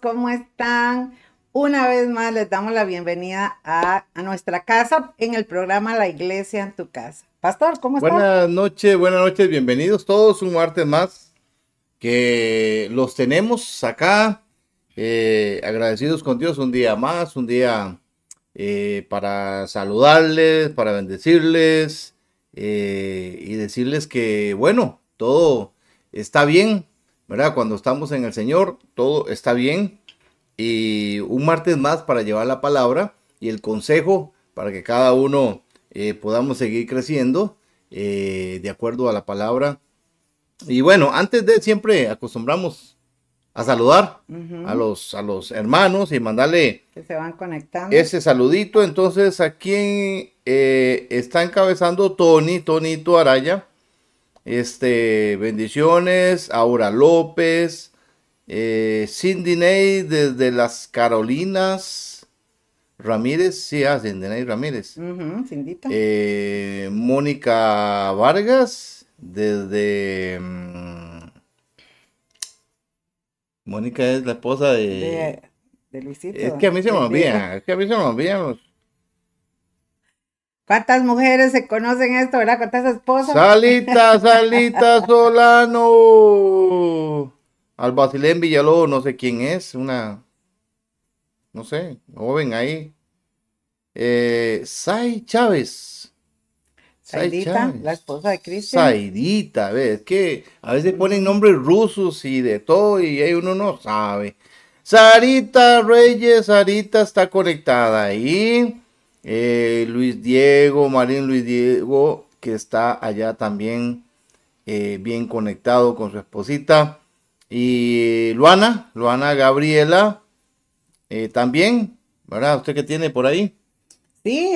¿cómo están? Una vez más les damos la bienvenida a, nuestra casa en el programa La Iglesia en tu casa. Pastor, ¿cómo están? Buenas noches, buenas noches, bienvenidos todos un martes más que los tenemos acá, eh, agradecidos con Dios un día más, un día eh, para saludarles, para bendecirles eh, y decirles que, bueno, todo está bien, ¿verdad? Cuando estamos en el Señor, todo está bien. Y un martes más para llevar la palabra y el consejo para que cada uno eh, podamos seguir creciendo eh, de acuerdo a la palabra. Y bueno, antes de siempre acostumbramos a saludar a, los, a los hermanos y mandarle que se van conectando. ese saludito. Entonces, aquí eh, está encabezando Tony, Tonito Araya. Este, bendiciones, Aura López, eh, Cindy Ney desde las Carolinas, Ramírez, sí, ah, Cindy Ney Ramírez. eh, Mónica Vargas desde... Mm, Mónica es la esposa de... de, Luisito. Es que a mí se me olvida, es que a mí se me olvidan los... ¿Cuántas mujeres se conocen esto, verdad? ¿Cuántas esposas? Salita, Salita Solano. Al Basilén Villalobos, no sé quién es, una, no sé, joven ahí. Eh, Sai Chávez. Saidita, la esposa de Cristian. Saidita, ves, que a veces ponen nombres rusos y de todo y ahí uno no sabe. Sarita Reyes, Sarita está conectada ahí. Eh, Luis Diego, Marín Luis Diego, que está allá también eh, bien conectado con su esposita. Y Luana, Luana Gabriela, eh, también, ¿verdad? ¿Usted qué tiene por ahí? Sí,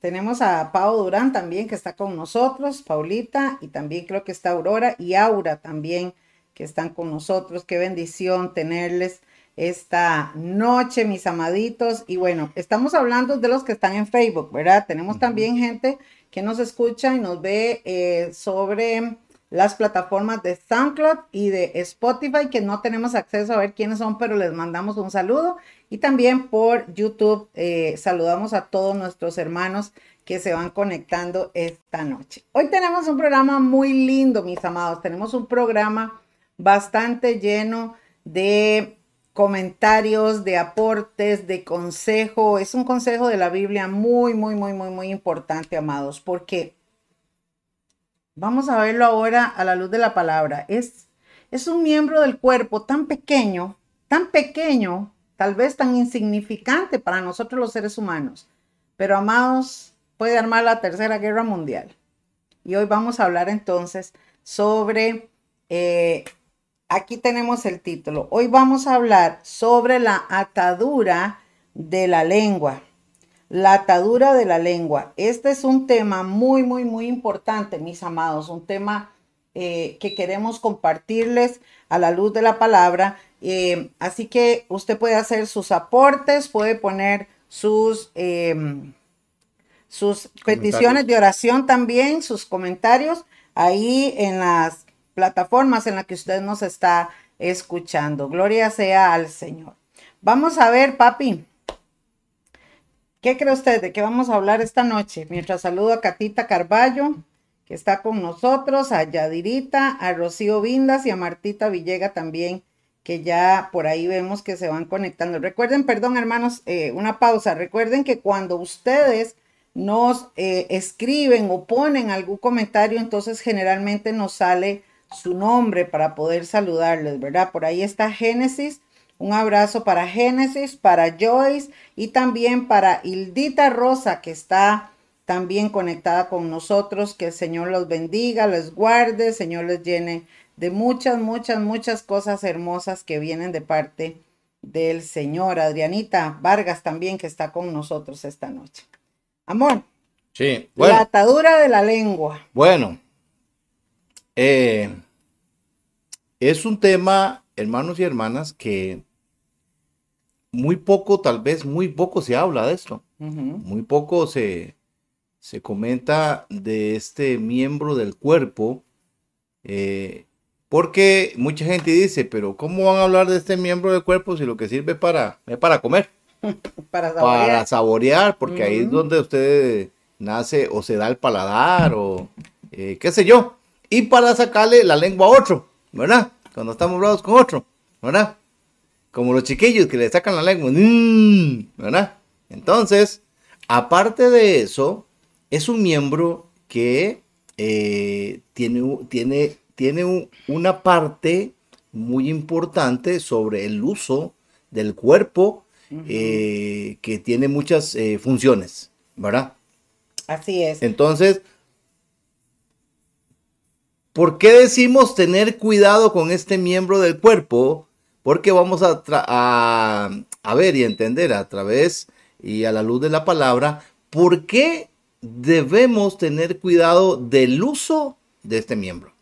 tenemos a Pau Durán también que está con nosotros, Paulita, y también creo que está Aurora y Aura también que están con nosotros. Qué bendición tenerles esta noche, mis amaditos. Y bueno, estamos hablando de los que están en Facebook, ¿verdad? Tenemos también gente que nos escucha y nos ve eh, sobre las plataformas de SoundCloud y de Spotify, que no tenemos acceso a ver quiénes son, pero les mandamos un saludo. Y también por YouTube eh, saludamos a todos nuestros hermanos que se van conectando esta noche. Hoy tenemos un programa muy lindo, mis amados. Tenemos un programa bastante lleno de comentarios, de aportes, de consejo. Es un consejo de la Biblia muy, muy, muy, muy, muy importante, amados, porque vamos a verlo ahora a la luz de la palabra. Es, es un miembro del cuerpo tan pequeño, tan pequeño, tal vez tan insignificante para nosotros los seres humanos, pero amados, puede armar la tercera guerra mundial. Y hoy vamos a hablar entonces sobre eh, aquí tenemos el título. Hoy vamos a hablar sobre la atadura de la lengua. La atadura de la lengua. Este es un tema muy, muy, muy importante, mis amados. Un tema eh, que queremos compartirles a la luz de la palabra. Eh, así que usted puede hacer sus aportes, puede poner sus, em, sus peticiones de oración también, sus comentarios ahí en las plataformas en las que usted nos está escuchando. Gloria sea al Señor. Vamos a ver, papi. ¿Qué cree usted de qué vamos a hablar esta noche? Mientras saludo a Catita Carballo, que está con nosotros, a Yadirita, a Rocío Vindas y a Martita Villega también, que ya por ahí vemos que se van conectando. Recuerden, perdón hermanos, eh, una pausa. Recuerden que cuando ustedes nos eh, escriben o ponen algún comentario, entonces generalmente nos sale su nombre para poder saludarles, ¿verdad? Por ahí está Génesis. Un abrazo para Génesis, para Joyce y también para Hildita Rosa, que está también conectada con nosotros. Que el Señor los bendiga, les guarde, el Señor les llene de muchas, muchas, muchas cosas hermosas que vienen de parte del Señor. Adrianita Vargas también, que está con nosotros esta noche. Amor. Sí. La atadura de la lengua. Bueno, eh, es un tema, hermanos y hermanas, que muy poco, tal vez muy poco se habla de esto. Muy poco se, se comenta de este miembro del cuerpo, eh, Porque mucha gente dice, pero ¿cómo van a hablar de este miembro del cuerpo si lo que sirve para, es para comer? para saborear. Para saborear, porque ahí es donde usted nace o se da el paladar o eh, qué sé yo. Y para sacarle la lengua a otro, ¿verdad? Cuando estamos bravos con otro, ¿verdad? Como los chiquillos que le sacan la lengua, mm, ¿verdad? Entonces, aparte de eso, es un miembro que eh, tiene, tiene, tiene una parte muy importante sobre el uso del cuerpo eh, que tiene muchas eh, funciones, ¿verdad? Así es. Entonces, ¿por qué decimos tener cuidado con este miembro del cuerpo? Porque vamos a, a, ver y entender a través y a la luz de la palabra, ¿por qué debemos tener cuidado del uso de este miembro?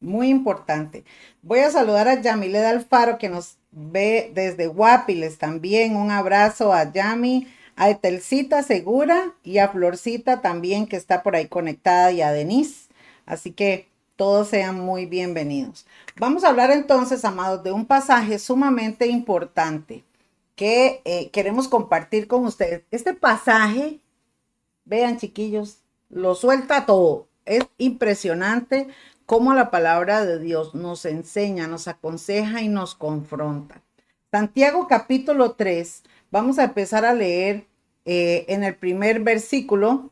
Muy importante. Voy a saludar a Yamile Alfaro que nos ve desde Guapiles también. Un abrazo a Yami, a Etelcita Segura y a Florcita también que está por ahí conectada y a Denise. Así que todos sean muy bienvenidos. Vamos a hablar entonces, amados, de un pasaje sumamente importante que eh, queremos compartir con ustedes. Este pasaje, vean chiquillos, lo suelta todo. Es impresionante cómo la palabra de Dios nos enseña, nos aconseja y nos confronta. Santiago capítulo 3, vamos a empezar a leer eh, en el primer versículo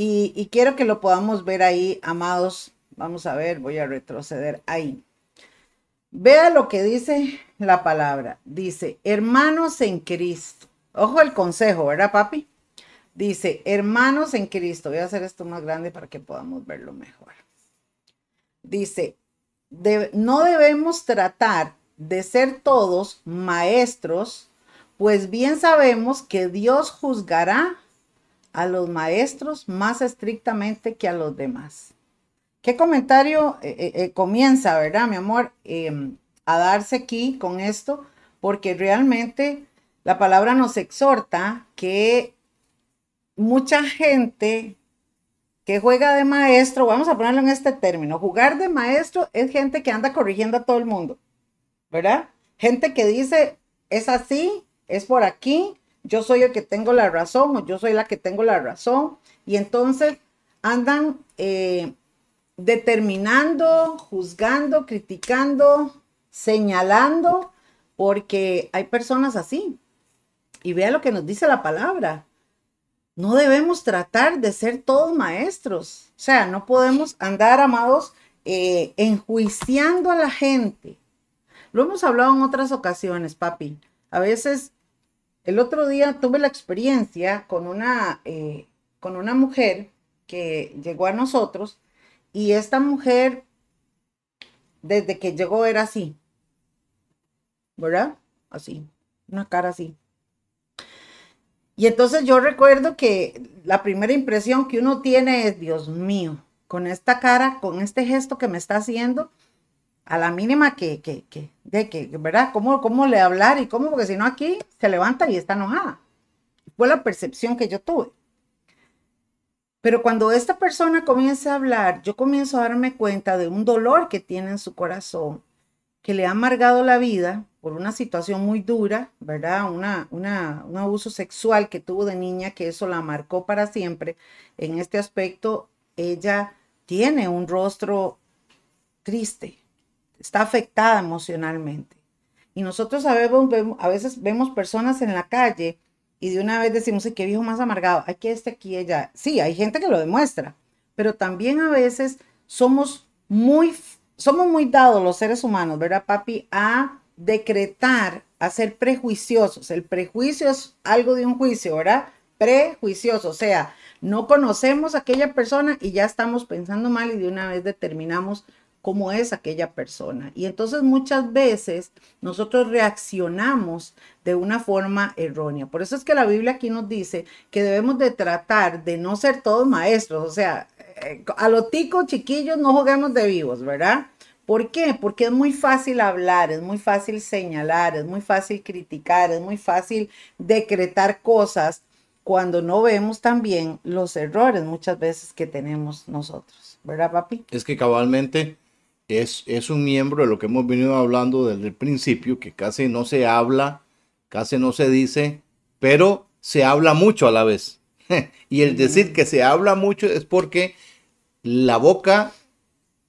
y, quiero que lo podamos ver ahí, amados. Vamos a ver, voy a retroceder ahí. Vea lo que dice la palabra. Dice, hermanos en Cristo. Ojo el consejo, ¿verdad, papi? Dice, hermanos en Cristo. Voy a hacer esto más grande para que podamos verlo mejor dice, no debemos tratar de ser todos maestros, pues bien sabemos que Dios juzgará a los maestros más estrictamente que a los demás. ¿Qué comentario eh, eh, eh, comienza, verdad, mi amor, em, a darse aquí con esto? Porque realmente la palabra nos exhorta que mucha gente que juega de maestro, vamos a ponerlo en este término, jugar de maestro es gente que anda corrigiendo a todo el mundo, ¿verdad? Gente que dice, es así, es por aquí, yo soy el que tengo la razón o yo soy la que tengo la razón. Y entonces andan eh, determinando, juzgando, criticando, señalando, porque hay personas así. Y vea lo que nos dice la palabra no debemos tratar de ser todos maestros. O sea, no podemos andar, amados, eh, enjuiciando a la gente. Lo hemos hablado en otras ocasiones, papi. A veces, el otro día tuve la experiencia con una, eh, con una mujer que llegó a nosotros y esta mujer, desde que llegó, era así. ¿Verdad? Así. Una cara así. Y entonces yo recuerdo que la primera impresión que uno tiene es, Dios mío, con esta cara, con este gesto que me está haciendo, a la mínima que, que, que, de que, ¿verdad? ¿Cómo, ¿Cómo le hablar y cómo? Porque si no aquí se levanta y está enojada. Fue la percepción que yo tuve. Pero cuando esta persona comienza a hablar, yo comienzo a darme cuenta de un dolor que tiene en su corazón, que le ha amargado la vida por una situación muy dura, ¿verdad? Una, una, un abuso sexual que tuvo de niña, que eso la marcó para siempre. En este aspecto, ella tiene un rostro triste, está afectada emocionalmente. Y nosotros a veces vemos personas en la calle y de una vez decimos, qué viejo más amargado, hay que este aquí, ella. Sí, hay gente que lo demuestra, pero también a veces somos muy, somos muy dados los seres humanos, ¿verdad, papi? A decretar, a ser prejuiciosos. El prejuicio es algo de un juicio, ¿verdad? Prejuicioso, o sea, no conocemos a aquella persona y ya estamos pensando mal y de una vez determinamos cómo es aquella persona. Y entonces muchas veces nosotros reaccionamos de una forma errónea. Por eso es que la Biblia aquí nos dice que debemos de tratar de no ser todos maestros, o sea, eh, a los ticos chiquillos no juguemos de vivos, ¿verdad? ¿Por qué? Porque es muy fácil hablar, es muy fácil señalar, es muy fácil criticar, es muy fácil decretar cosas cuando no vemos también los errores muchas veces que tenemos nosotros, ¿verdad, papi? Es que cabalmente es, es un miembro de lo que hemos venido hablando desde el principio, que casi no se habla, casi no se dice, pero se habla mucho a la vez. y el decir que se habla mucho es porque la boca,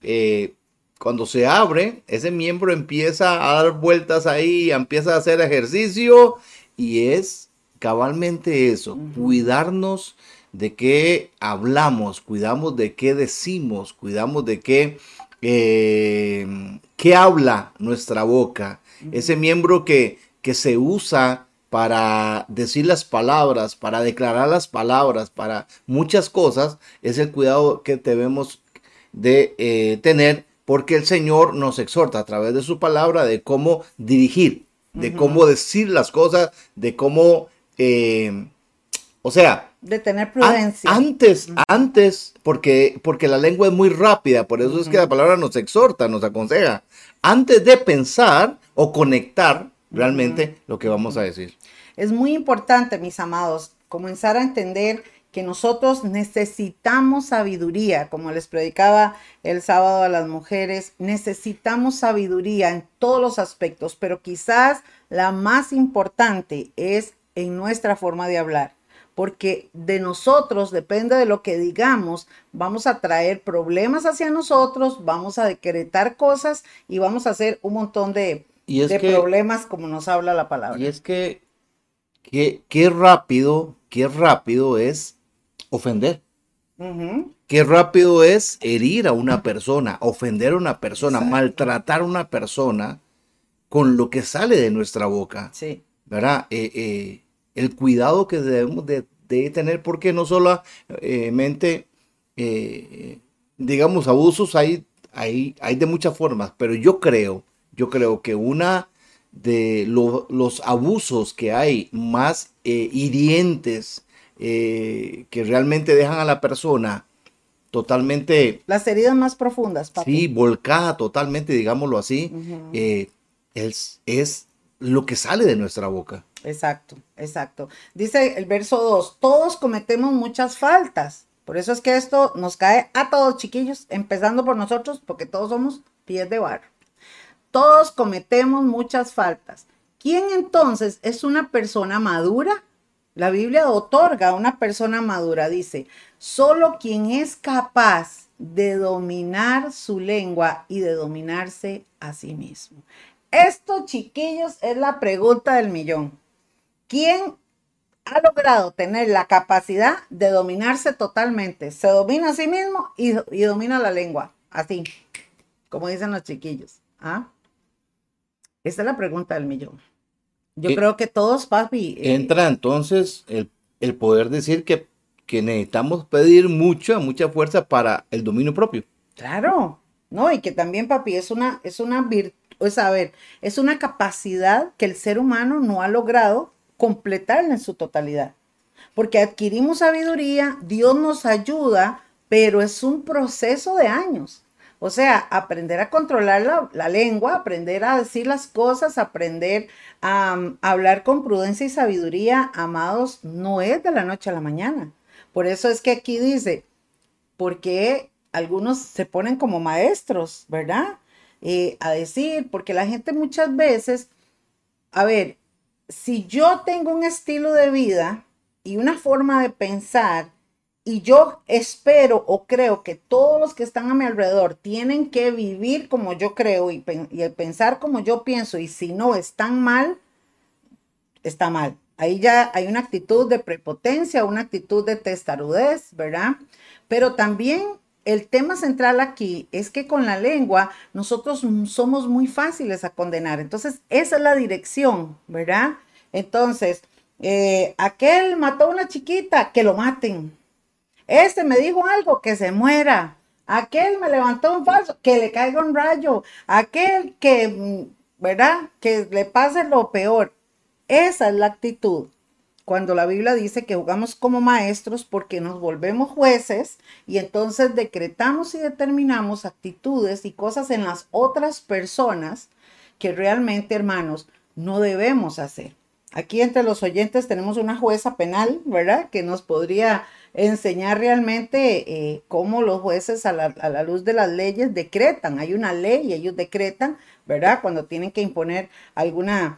eh, cuando se abre, ese miembro empieza a dar vueltas ahí, empieza a hacer ejercicio y es cabalmente eso, cuidarnos de qué hablamos, cuidamos de qué decimos, cuidamos de qué, eh, qué habla nuestra boca. Ese miembro que, que se usa para decir las palabras, para declarar las palabras, para muchas cosas, es el cuidado que debemos de eh, tener porque el Señor nos exhorta a través de su palabra de cómo dirigir, de cómo decir las cosas, de cómo, eh, o sea, de tener prudencia. Antes, antes, porque, porque la lengua es muy rápida, por eso es que la palabra nos exhorta, nos aconseja. Antes de pensar o conectar, realmente lo que vamos a decir. Es muy importante, mis amados, comenzar a entender que nosotros necesitamos sabiduría, como les predicaba el sábado a las mujeres, necesitamos sabiduría en todos los aspectos, pero quizás la más importante es en nuestra forma de hablar, porque de nosotros, depende de lo que digamos, vamos a traer problemas hacia nosotros, vamos a decretar cosas y vamos a hacer un montón de, de problemas como nos habla la palabra. Y es que, qué rápido, qué rápido es ofender. Qué rápido es herir a una persona, ofender a una persona, maltratar a una persona con lo que sale de nuestra boca. Sí. ¿Verdad? Eh, eh, el cuidado que debemos de, tener, porque no solamente, eh, digamos, abusos hay, hay, hay de muchas formas, pero yo creo yo creo que una de los abusos que hay más eh, hirientes, eh, que realmente dejan a la persona totalmente... Las heridas más profundas, papi. Sí, volcada totalmente, digámoslo así, eh, es, es lo que sale de nuestra boca. Exacto, exacto. Dice el verso 2, todos cometemos muchas faltas. Por eso es que esto nos cae a todos, chiquillos, empezando por nosotros, porque todos somos pies de barro. Todos cometemos muchas faltas. ¿Quién entonces es una persona madura? La Biblia otorga a una persona madura, dice, solo quien es capaz de dominar su lengua y de dominarse a sí mismo. Esto, chiquillos, es la pregunta del millón. ¿Quién ha logrado tener la capacidad de dominarse totalmente? Se domina a sí mismo y, domina la lengua, así, como dicen los chiquillos. ¿Ah? Esa es la pregunta del millón. Yo eh, creo que todos, papi. Eh, entra entonces el, poder decir que, que, necesitamos pedir mucha, mucha fuerza para el dominio propio. Claro, ¿no? Y que también, papi, es una, es una virtud, es, a ver, es una capacidad que el ser humano no ha logrado completar en su totalidad. Porque adquirimos sabiduría, Dios nos ayuda, pero es un proceso de años. O sea, aprender a controlar la, lengua, aprender a decir las cosas, aprender a, um, hablar con prudencia y sabiduría, amados, no es de la noche a la mañana. Por eso es que aquí dice, porque algunos se ponen como maestros, ¿verdad? Eh, a decir, porque la gente muchas veces, a ver, si yo tengo un estilo de vida y una forma de pensar, y yo espero o creo que todos los que están a mi alrededor tienen que vivir como yo creo y, pensar como yo pienso. Y si no están mal, está mal. Ahí ya hay una actitud de prepotencia, una actitud de testarudez, ¿verdad? Pero también el tema central aquí es que con la lengua nosotros somos muy fáciles a condenar. Entonces, esa es la dirección, ¿verdad? Entonces, eh, aquel mató a una chiquita, que lo maten. Este me dijo algo, que se muera. Aquel me levantó un falso, que le caiga un rayo. Aquel que, ¿verdad? Que le pase lo peor. Esa es la actitud. Cuando la Biblia dice que jugamos como maestros porque nos volvemos jueces y entonces decretamos y determinamos actitudes y cosas en las otras personas que realmente, hermanos, no debemos hacer. Aquí entre los oyentes tenemos una jueza penal, ¿verdad? Que nos podría enseñar realmente eh, cómo los jueces a la, a la, luz de las leyes decretan. Hay una ley y ellos decretan, ¿verdad? Cuando tienen que imponer alguna,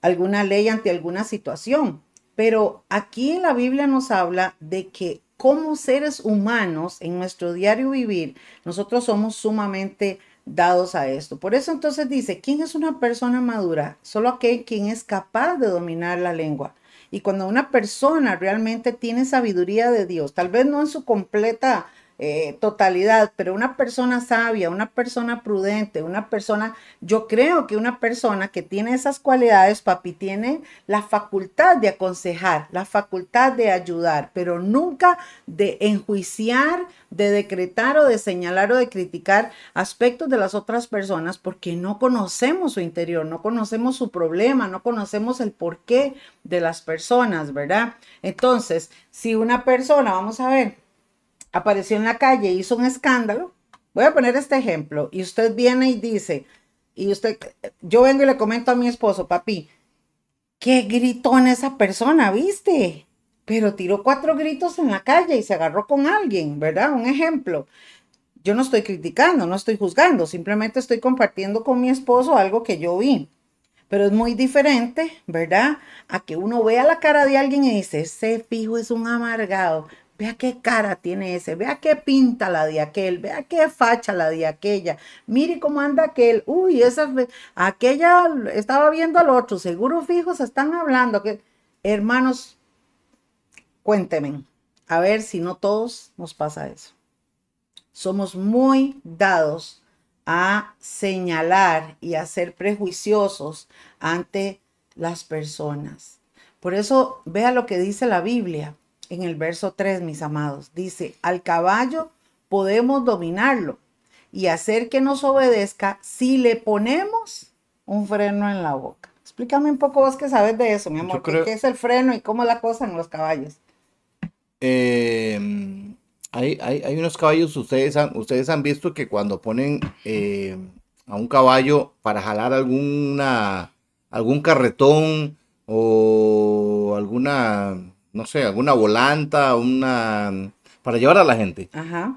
alguna ley ante alguna situación. Pero aquí en la Biblia nos habla de que como seres humanos en nuestro diario vivir, nosotros somos sumamente dados a esto. Por eso entonces dice, ¿quién es una persona madura? Solo aquel quien es capaz de dominar la lengua. Y cuando una persona realmente tiene sabiduría de Dios, tal vez no en su completa eh, totalidad, pero una persona sabia, una persona prudente, una persona, yo creo que una persona que tiene esas cualidades, papi, tiene la facultad de aconsejar, la facultad de ayudar, pero nunca de enjuiciar, de decretar o de señalar o de criticar aspectos de las otras personas porque no conocemos su interior, no conocemos su problema, no conocemos el porqué de las personas, ¿verdad? Entonces, si una persona, vamos a ver, apareció en la calle, hizo un escándalo, voy a poner este ejemplo, y usted viene y dice, y usted, yo vengo y le comento a mi esposo, papi, qué gritón esa persona, viste, pero tiró cuatro gritos en la calle y se agarró con alguien, ¿verdad? Un ejemplo. Yo no estoy criticando, no estoy juzgando, simplemente estoy compartiendo con mi esposo algo que yo vi. Pero es muy diferente, ¿verdad? A que uno vea la cara de alguien y dice, ese fijo es un amargado. Vea qué cara tiene ese, vea qué pinta la de aquel, vea qué facha la de aquella. Mire cómo anda aquel. Uy, esa aquella estaba viendo al otro, seguro fijos están hablando que hermanos cuéntenme, a ver si no todos nos pasa eso. Somos muy dados a señalar y a ser prejuiciosos ante las personas. Por eso, vea lo que dice la Biblia en el verso 3, mis amados. Dice, al caballo podemos dominarlo y hacer que nos obedezca si le ponemos un freno en la boca. Explícame un poco vos que sabes de eso, mi amor. ¿Qué es el freno y cómo es la cosa en los caballos? Em, hay, hay, unos caballos, ustedes han, ustedes han visto que cuando ponen eh, a un caballo para jalar alguna, algún carretón o alguna no sé, alguna volanta, una... para llevar a la gente. Ajá,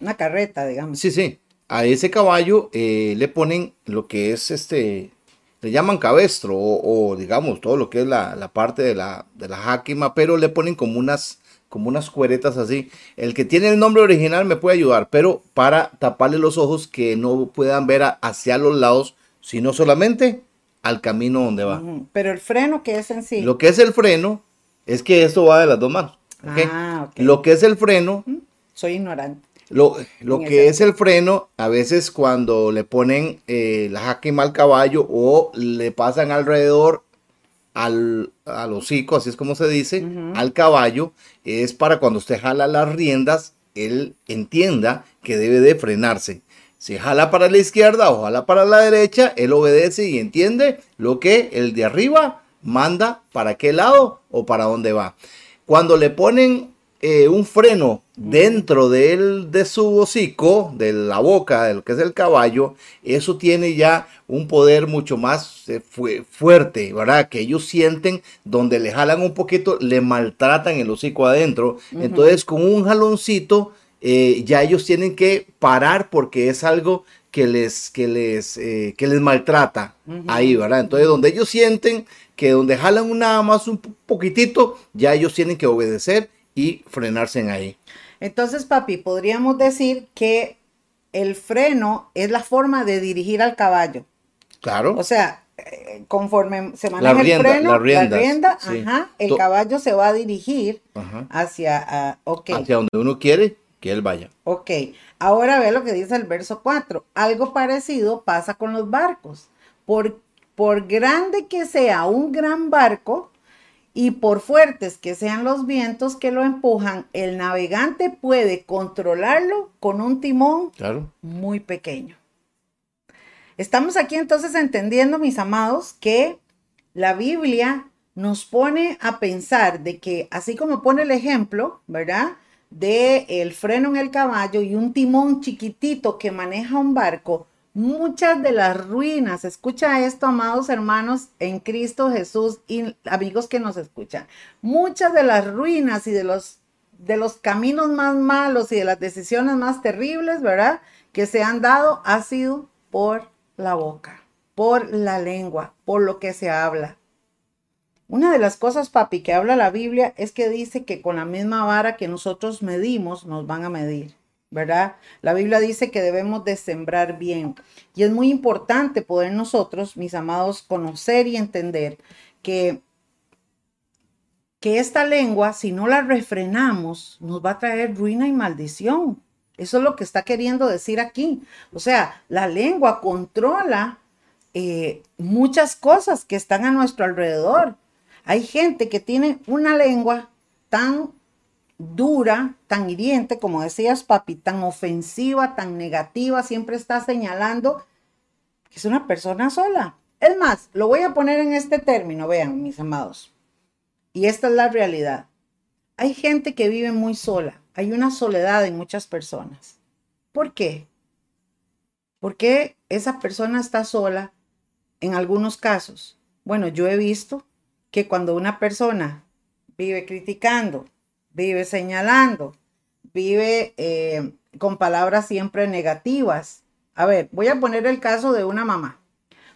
una carreta, digamos. Sí, sí. A ese caballo eh, le ponen lo que es este, le llaman cabestro o, digamos todo lo que es la, parte de la, de la jáquima, pero le ponen como unas, como unas cueretas así. El que tiene el nombre original me puede ayudar, pero para taparle los ojos que no puedan ver hacia los lados, sino solamente al camino donde va. Pero el freno, ¿qué es en sí? Lo que es el freno es que esto va de las dos manos. Ah, Lo que es el freno. Soy ignorante. Lo, que es el freno, a veces cuando le ponen eh, la jaque al caballo o le pasan alrededor al, al hocico, así es como se dice, al caballo, es para cuando usted jala las riendas, él entienda que debe de frenarse. Si jala para la izquierda o jala para la derecha, él obedece y entiende lo que el de arriba manda para qué lado o para dónde va. Cuando le ponen eh, un freno dentro de, él, de su hocico, de la boca, de lo que es el caballo, eso tiene ya un poder mucho más eh, fuerte, ¿verdad? Que ellos sienten donde le jalan un poquito, le maltratan el hocico adentro. Entonces, con un jaloncito, eh, ya ellos tienen que parar porque es algo que les, que les, que les maltrata ahí, ¿verdad? Entonces, donde ellos sienten que donde jalan nada más un poquitito, ya ellos tienen que obedecer y frenarse en ahí. Entonces, papi, podríamos decir que el freno es la forma de dirigir al caballo. Claro. O sea, eh, conforme se maneja el freno, la rienda, ajá, el caballo se va a dirigir hacia, uh, hacia donde uno quiere que él vaya. Ok, ahora ve lo que dice el verso 4. Algo parecido pasa con los barcos. ¿Por por grande que sea un gran barco y por fuertes que sean los vientos que lo empujan, el navegante puede controlarlo con un timón muy pequeño. Estamos aquí entonces entendiendo, mis amados, que la Biblia nos pone a pensar de que, así como pone el ejemplo, ¿verdad? De el freno en el caballo y un timón chiquitito que maneja un barco, Muchas de las ruinas, escucha esto, amados hermanos en Cristo Jesús y amigos que nos escuchan, muchas de las ruinas y de los de los caminos más malos y de las decisiones más terribles, ¿verdad? Que se han dado ha sido por la boca, por la lengua, por lo que se habla. Una de las cosas, papi, que habla la Biblia es que dice que con la misma vara que nosotros medimos, nos van a medir, ¿verdad? La Biblia dice que debemos de sembrar bien. Y es muy importante poder nosotros, mis amados, conocer y entender que que esta lengua, si no la refrenamos, nos va a traer ruina y maldición. Eso es lo que está queriendo decir aquí. O sea, la lengua controla eh, muchas cosas que están a nuestro alrededor. Hay gente que tiene una lengua tan dura, tan hiriente, como decías, papi, tan ofensiva, tan negativa, siempre está señalando que es una persona sola. Es más, lo voy a poner en este término, vean, mis amados. Y esta es la realidad. Hay gente que vive muy sola. Hay una soledad en muchas personas. ¿Por qué? Porque esa persona está sola en algunos casos. Bueno, yo he visto que cuando una persona vive criticando, vive señalando, vive eh, con palabras siempre negativas. A ver, voy a poner el caso de una mamá.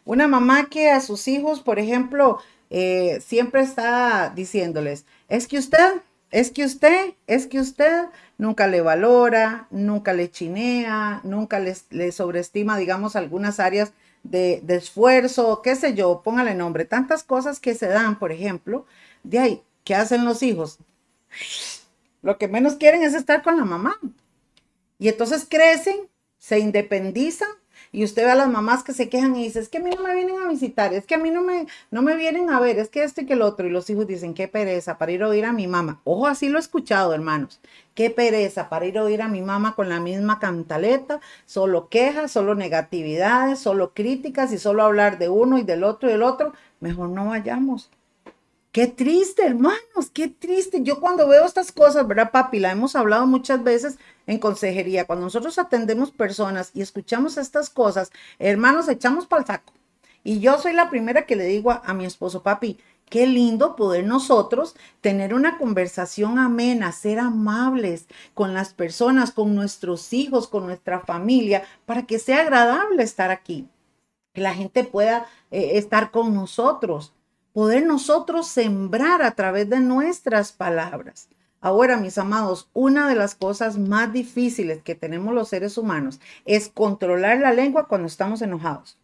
Una mamá que a sus hijos, por ejemplo, eh, siempre está diciéndoles, es que usted, es que usted, es que usted nunca le valora, nunca le chinea, nunca le sobreestima, digamos, algunas áreas de, esfuerzo, qué sé yo, póngale nombre, tantas cosas que se dan, por ejemplo, de ahí, ¿qué hacen los hijos? Lo que menos quieren es estar con la mamá. Y entonces crecen, se independizan y usted ve a las mamás que se quejan y dice, es que a mí no me vienen a visitar, es que a mí no me, no me vienen a ver, es que esto y que el otro. Y los hijos dicen, qué pereza para ir a oír a mi mamá. Ojo, así lo he escuchado, hermanos. Qué pereza para ir a oír a mi mamá con la misma cantaleta, solo quejas, solo negatividades, solo críticas y solo hablar de uno y del otro y del otro. Mejor no vayamos. Qué triste, hermanos, qué triste. Yo cuando veo estas cosas, ¿verdad, papi? La hemos hablado muchas veces en consejería. Cuando nosotros atendemos personas y escuchamos estas cosas, hermanos, echamos para el saco. Y yo soy la primera que le digo a, a mi esposo, papi, Qué lindo poder nosotros tener una conversación amena, ser amables con las personas, con nuestros hijos, con nuestra familia, para que sea agradable estar aquí, que la gente pueda eh, estar con nosotros, poder nosotros sembrar a través de nuestras palabras. Ahora, mis amados, una de las cosas más difíciles que tenemos los seres humanos es controlar la lengua cuando estamos enojados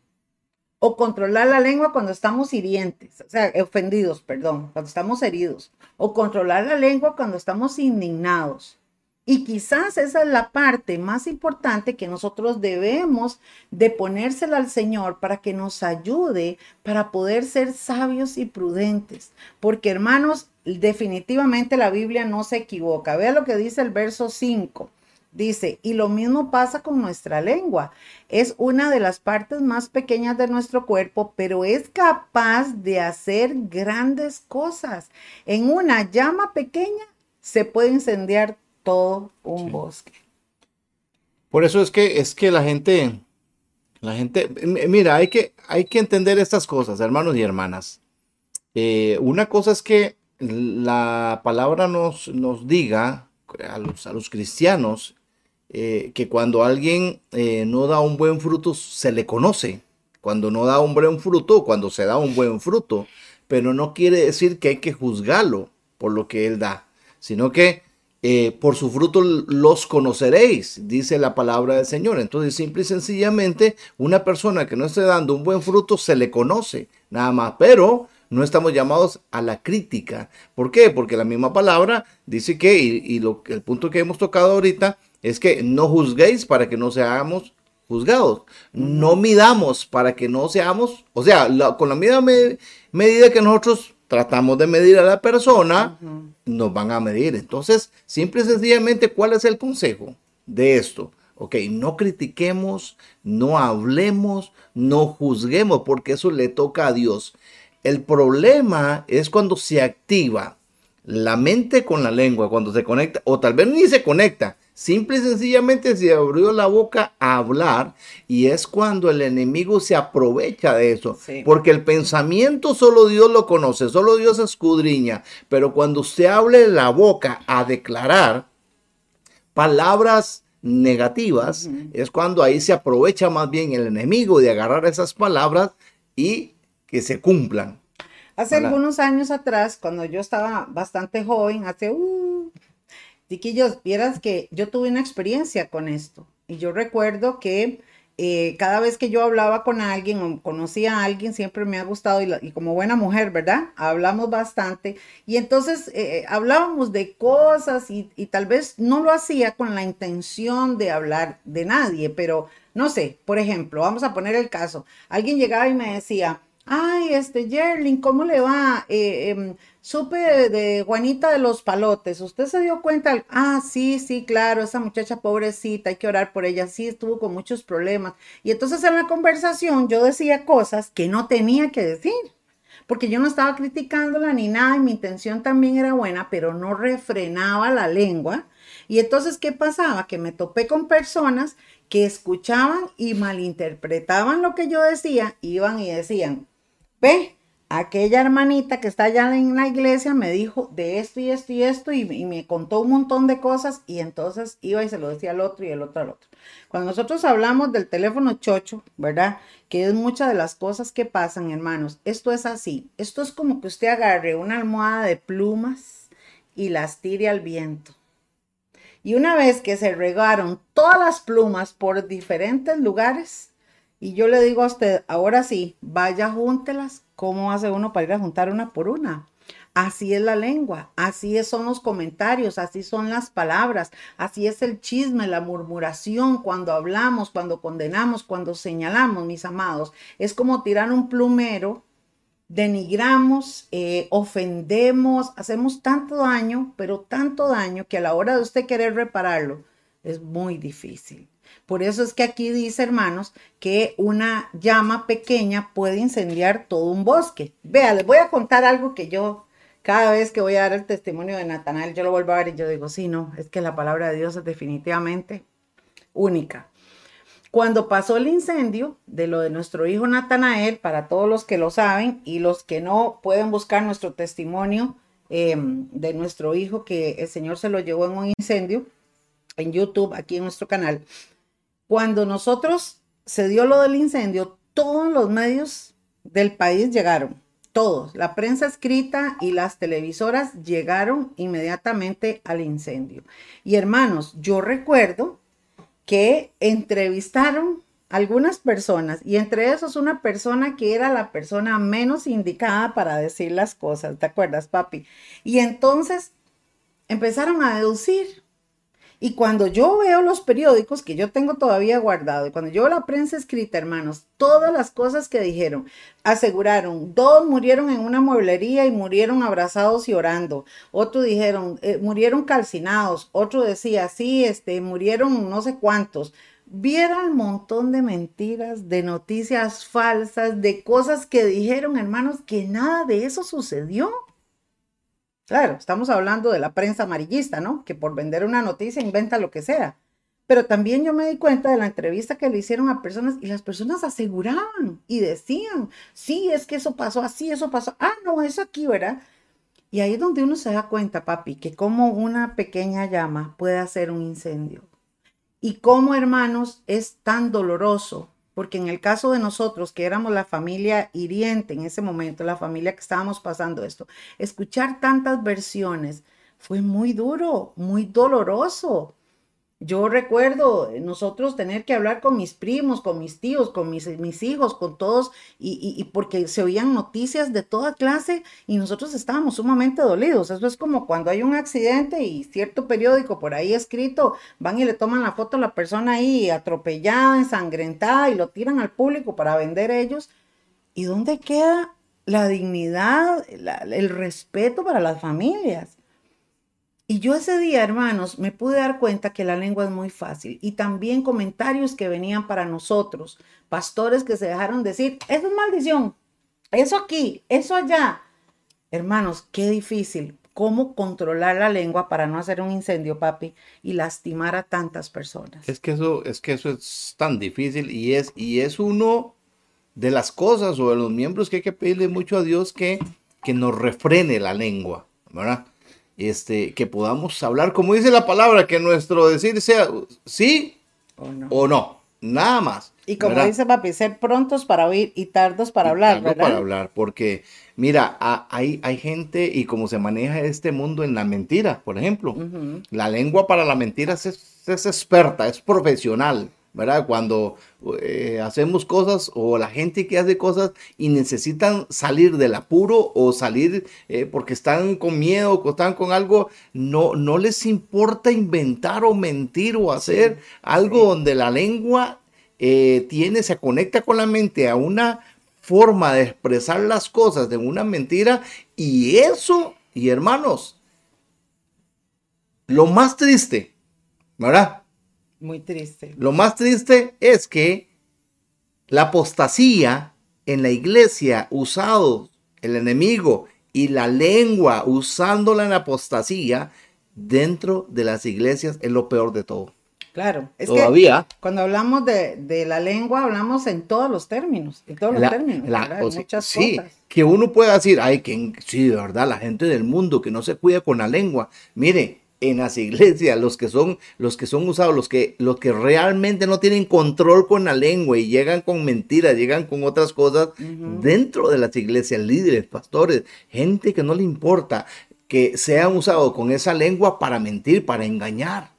o controlar la lengua cuando estamos hirientes, o sea, ofendidos, perdón, cuando estamos heridos, o controlar la lengua cuando estamos indignados. Y quizás esa es la parte más importante que nosotros debemos de ponérsela al Señor para que nos ayude para poder ser sabios y prudentes. Porque hermanos, definitivamente la Biblia no se equivoca. Vea lo que dice el verso 5. Dice, y lo mismo pasa con nuestra lengua. Es una de las partes más pequeñas de nuestro cuerpo, pero es capaz de hacer grandes cosas. En una llama pequeña se puede incendiar todo un bosque. Por eso es que es que la gente, la gente, mira, hay que, hay que entender estas cosas, hermanos y hermanas. Eh, una cosa es que la palabra nos, nos diga a los, a los cristianos eh, que cuando alguien eh, no da un buen fruto se le conoce. Cuando no da un buen fruto, cuando se da un buen fruto, pero no quiere decir que hay que juzgarlo por lo que él da, sino que eh, por su fruto los conoceréis, dice la palabra del Señor. Entonces, simple y sencillamente, una persona que no esté dando un buen fruto se le conoce, nada más, pero no estamos llamados a la crítica. ¿Por qué? Porque la misma palabra dice que, y, lo, el punto que hemos tocado ahorita, es que no juzguéis para que no seamos juzgados. No midamos para que no seamos, o sea, con la misma medida que nosotros tratamos de medir a la persona, nos van a medir. Entonces, simple y sencillamente, ¿cuál es el consejo de esto? Ok, no critiquemos, no hablemos, no juzguemos, porque eso le toca a Dios. El problema es cuando se activa la mente con la lengua, cuando se conecta, o tal vez ni se conecta, Simple y sencillamente se abrió la boca a hablar y es cuando el enemigo se aprovecha de eso. Porque el pensamiento solo Dios lo conoce, solo Dios escudriña. Pero cuando usted hable la boca a declarar palabras negativas, es cuando ahí se aprovecha más bien el enemigo de agarrar esas palabras y que se cumplan. Hace algunos años atrás, cuando yo estaba bastante joven, hace, uh, chiquillos, vieras que yo tuve una experiencia con esto. Y yo recuerdo que eh, cada vez que yo hablaba con alguien o conocía a alguien, siempre me ha gustado y, como buena mujer, ¿verdad? Hablamos bastante y entonces eh, hablábamos de cosas y, y, tal vez no lo hacía con la intención de hablar de nadie, pero no sé, por ejemplo, vamos a poner el caso, alguien llegaba y me decía, ay, este Jerlin, ¿cómo le va? Eh, em, supe de, Juanita de los Palotes, ¿usted se dio cuenta? Ah, sí, sí, claro, esa muchacha pobrecita, hay que orar por ella, sí, estuvo con muchos problemas. Y entonces en la conversación yo decía cosas que no tenía que decir, porque yo no estaba criticándola ni nada, y mi intención también era buena, pero no refrenaba la lengua. Y entonces, ¿qué pasaba? Que me topé con personas que escuchaban y malinterpretaban lo que yo decía, iban y decían, ve, aquella hermanita que está allá en la iglesia me dijo de esto y esto y esto y, me contó un montón de cosas y entonces iba y se lo decía al otro y el otro al otro. Cuando nosotros hablamos del teléfono chocho, ¿verdad? Que es muchas de las cosas que pasan, hermanos. Esto es así. Esto es como que usted agarre una almohada de plumas y las tire al viento. Y una vez que se regaron todas las plumas por diferentes lugares, y yo le digo a usted, ahora sí, vaya, júntelas. ¿Cómo hace uno para ir a juntar una por una? Así es la lengua, así son los comentarios, así son las palabras, así es el chisme, la murmuración cuando hablamos, cuando condenamos, cuando señalamos, mis amados. Es como tirar un plumero, denigramos, eh, ofendemos, hacemos tanto daño, pero tanto daño que a la hora de usted querer repararlo es muy difícil. Por eso es que aquí dice, hermanos, que una llama pequeña puede incendiar todo un bosque. Vea, les voy a contar algo que yo, cada vez que voy a dar el testimonio de Natanael, yo lo vuelvo a ver y yo digo, sí, no, es que la palabra de Dios es definitivamente única. Cuando pasó el incendio de lo de nuestro hijo Natanael, para todos los que lo saben y los que no pueden buscar nuestro testimonio em, de nuestro hijo que el Señor se lo llevó en un incendio en YouTube, aquí en nuestro canal. Cuando nosotros se dio lo del incendio, todos los medios del país llegaron, todos, la prensa escrita y las televisoras llegaron inmediatamente al incendio. Y hermanos, yo recuerdo que entrevistaron algunas personas y entre esos una persona que era la persona menos indicada para decir las cosas, ¿te acuerdas, papi? Y entonces empezaron a deducir y cuando yo veo los periódicos que yo tengo todavía guardado, y cuando yo veo la prensa escrita, hermanos, todas las cosas que dijeron, aseguraron, dos murieron en una mueblería y murieron abrazados y orando. Otro dijeron, eh, murieron calcinados. Otro decía, sí, este, murieron no sé cuántos. Vieron un montón de mentiras, de noticias falsas, de cosas que dijeron, hermanos, que nada de eso sucedió. Claro, estamos hablando de la prensa amarillista, ¿no? Que por vender una noticia inventa lo que sea. Pero también yo me di cuenta de la entrevista que le hicieron a personas y las personas aseguraban y decían, sí, es que eso pasó así, eso pasó, ah, no, eso aquí, ¿verdad? Y ahí es donde uno se da cuenta, papi, que como una pequeña llama puede hacer un incendio. Y cómo, hermanos, es tan doloroso porque en el caso de nosotros, que éramos la familia hiriente en ese momento, la familia que estábamos pasando esto, escuchar tantas versiones fue muy duro, muy doloroso. Yo recuerdo nosotros tener que hablar con mis primos, con mis tíos, con mis, mis hijos, con todos, y, porque se oían noticias de toda clase y nosotros estábamos sumamente dolidos. Eso es como cuando hay un accidente y cierto periódico por ahí escrito, van y le toman la foto a la persona ahí atropellada, ensangrentada y lo tiran al público para vender ellos. ¿Y dónde queda la dignidad, el respeto para las familias? Y yo ese día, hermanos, me pude dar cuenta que la lengua es muy fácil y también comentarios que venían para nosotros, pastores que se dejaron decir, eso es maldición, eso aquí, eso allá. Hermanos, qué difícil. cómo controlar la lengua para no hacer un incendio, papi, y lastimar a tantas personas. Es que eso, es que eso es tan difícil y es, y es uno de las cosas o de los miembros que hay que pedirle mucho a Dios que, que nos refrene la lengua, ¿verdad? Este, que podamos hablar, como dice la palabra, que nuestro decir sea sí o no. O no nada más. Y como dice papi, ser prontos para oír y tardos para hablar, ¿verdad? para hablar, porque mira, hay, hay gente y como se maneja este mundo en la mentira, por ejemplo, la lengua para la mentira es, es, experta, es profesional. ¿Verdad? Cuando eh, hacemos cosas o la gente que hace cosas y necesitan salir del apuro o salir eh, porque están con miedo o están con algo, no, no les importa inventar o mentir o hacer algo donde la lengua eh, tiene, se conecta con la mente a una forma de expresar las cosas de una mentira y eso, y hermanos, lo más triste, ¿verdad? Muy triste. Lo más triste es que la apostasía en la iglesia, usado el enemigo y la lengua usándola en apostasía dentro de las iglesias es lo peor de todo. Claro, es Todavía. que cuando hablamos de, la lengua, hablamos en todos los términos, en todos los términos, muchas sí, que uno pueda decir, ay, que sí, de verdad, la gente del mundo que no se cuida con la lengua. Mire, en las iglesias, los que son, los que son usados, los que, los que realmente no tienen control con la lengua y llegan con mentiras, llegan con otras cosas, dentro de las iglesias, líderes, pastores, gente que no le importa que sean usados con esa lengua para mentir, para engañar.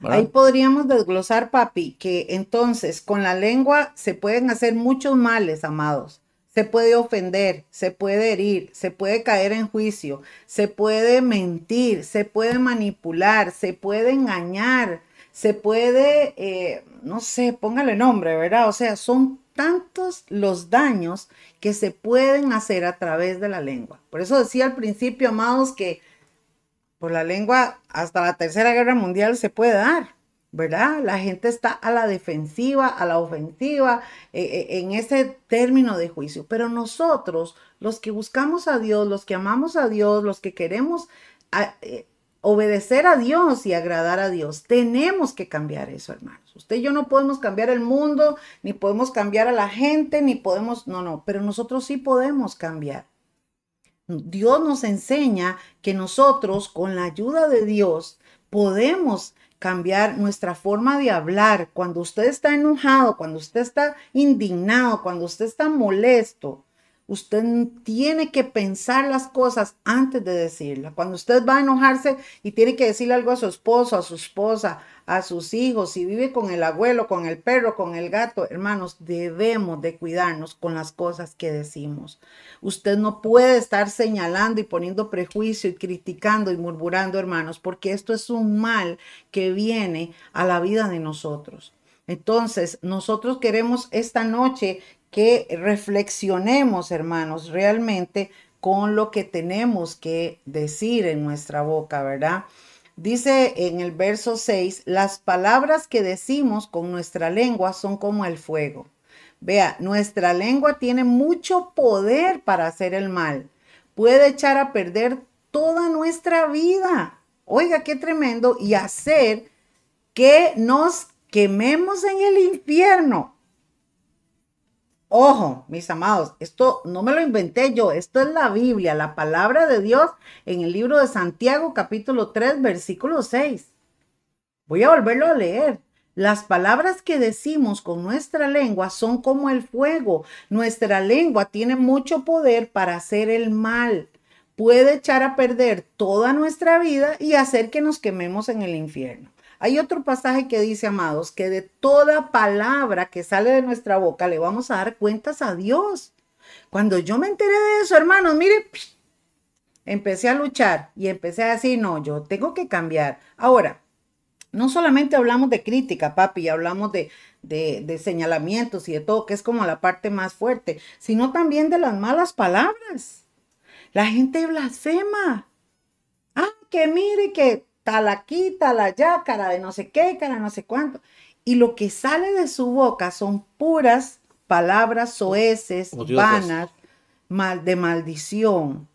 Ahí podríamos desglosar, papi, que entonces con la lengua se pueden hacer muchos males, amados se puede ofender, se puede herir, se puede caer en juicio, se puede mentir, se puede manipular, se puede engañar, se puede, eh, no sé, póngale nombre, ¿verdad? O sea, son tantos los daños que se pueden hacer a través de la lengua. Por eso decía al principio, amados, que por la lengua hasta la Tercera Guerra Mundial se puede dar. ¿Verdad? La gente está a la defensiva, a la ofensiva, eh, eh, en ese término de juicio. Pero nosotros, los que buscamos a Dios, los que amamos a Dios, los que queremos eh, obedecer a Dios y agradar a Dios, tenemos que cambiar eso, hermanos. Usted y yo no podemos cambiar el mundo, ni podemos cambiar a la gente, ni podemos, no, no, pero nosotros sí podemos cambiar. Dios nos enseña que nosotros, con la ayuda de Dios, podemos cambiar nuestra forma de hablar. Cuando usted está enojado, cuando usted está indignado, cuando usted está molesto, usted tiene que pensar las cosas antes de decirlas. Cuando usted va a enojarse y tiene que decirle algo a su esposo, a su esposa, a sus hijos, si vive con el abuelo, con el perro, con el gato, hermanos, debemos de cuidarnos con las cosas que decimos. Usted no puede estar señalando y poniendo prejuicio y criticando y murmurando, hermanos, porque esto es un mal que viene a la vida de nosotros. Entonces, nosotros queremos esta noche que reflexionemos, hermanos, realmente con lo que tenemos que decir en nuestra boca, ¿verdad? Dice en el verso 6, las palabras que decimos con nuestra lengua son como el fuego. Vea, nuestra lengua tiene mucho poder para hacer el mal. Puede echar a perder toda nuestra vida. Oiga, qué tremendo. Y hacer que nos quememos en el infierno. Ojo, mis amados, esto no me lo inventé yo, esto es la Biblia, la palabra de Dios en el libro de Santiago capítulo 3 versículo 6. Voy a volverlo a leer. Las palabras que decimos con nuestra lengua son como el fuego. Nuestra lengua tiene mucho poder para hacer el mal. Puede echar a perder toda nuestra vida y hacer que nos quememos en el infierno. Hay otro pasaje que dice, amados, que de toda palabra que sale de nuestra boca le vamos a dar cuentas a Dios. Cuando yo me enteré de eso, hermanos, mire, empecé a luchar y empecé a decir, no, yo tengo que cambiar. Ahora, no solamente hablamos de crítica, papi, hablamos de, de, señalamientos y de todo, que es como la parte más fuerte, sino también de las malas palabras. La gente blasfema. Ah, que mire que tal aquí, tal allá, cara de no sé qué, cara de no sé cuánto. Y lo que sale de su boca son puras palabras soeces, vanas, mal, de maldición.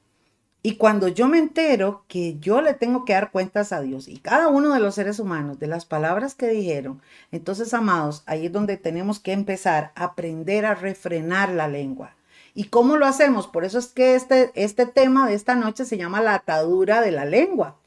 Y cuando yo me entero que yo le tengo que dar cuentas a Dios y cada uno de los seres humanos de las palabras que dijeron, entonces, amados, ahí es donde tenemos que empezar a aprender a refrenar la lengua. ¿Y cómo lo hacemos? Por eso es que este, este tema de esta noche se llama la atadura de la lengua.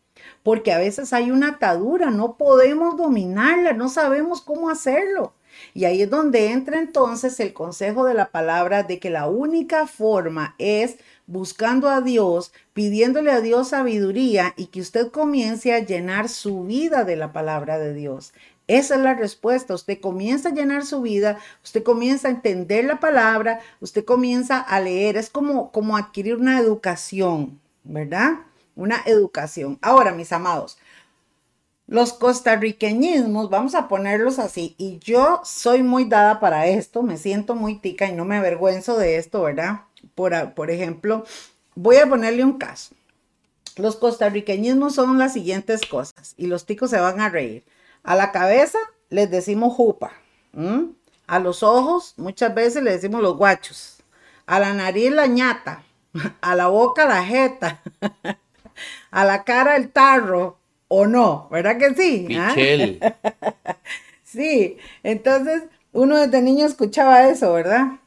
Porque a veces hay una atadura, no podemos dominarla, no sabemos cómo hacerlo. Y ahí es donde entra entonces el consejo de la palabra de que la única forma es buscando a Dios, pidiéndole a Dios sabiduría y que usted comience a llenar su vida de la palabra de Dios. Esa es la respuesta. Usted comienza a llenar su vida, usted comienza a entender la palabra, usted comienza a leer. Es como, como adquirir una educación, ¿verdad? Una educación. Ahora, mis amados, los costarriqueñismos, vamos a ponerlos así, y yo soy muy dada para esto, me siento muy tica y no me avergüenzo de esto, ¿verdad? Por, ejemplo, voy a ponerle un caso. Los costarriqueñismos son las siguientes cosas, y los ticos se van a reír. A la cabeza les decimos jupa, a los ojos muchas veces le decimos los guachos, a la nariz la ñata, a la boca la jeta, a la cara el tarro, o no, ¿verdad que sí? ¿Ah? sí, entonces uno desde niño escuchaba eso, ¿verdad?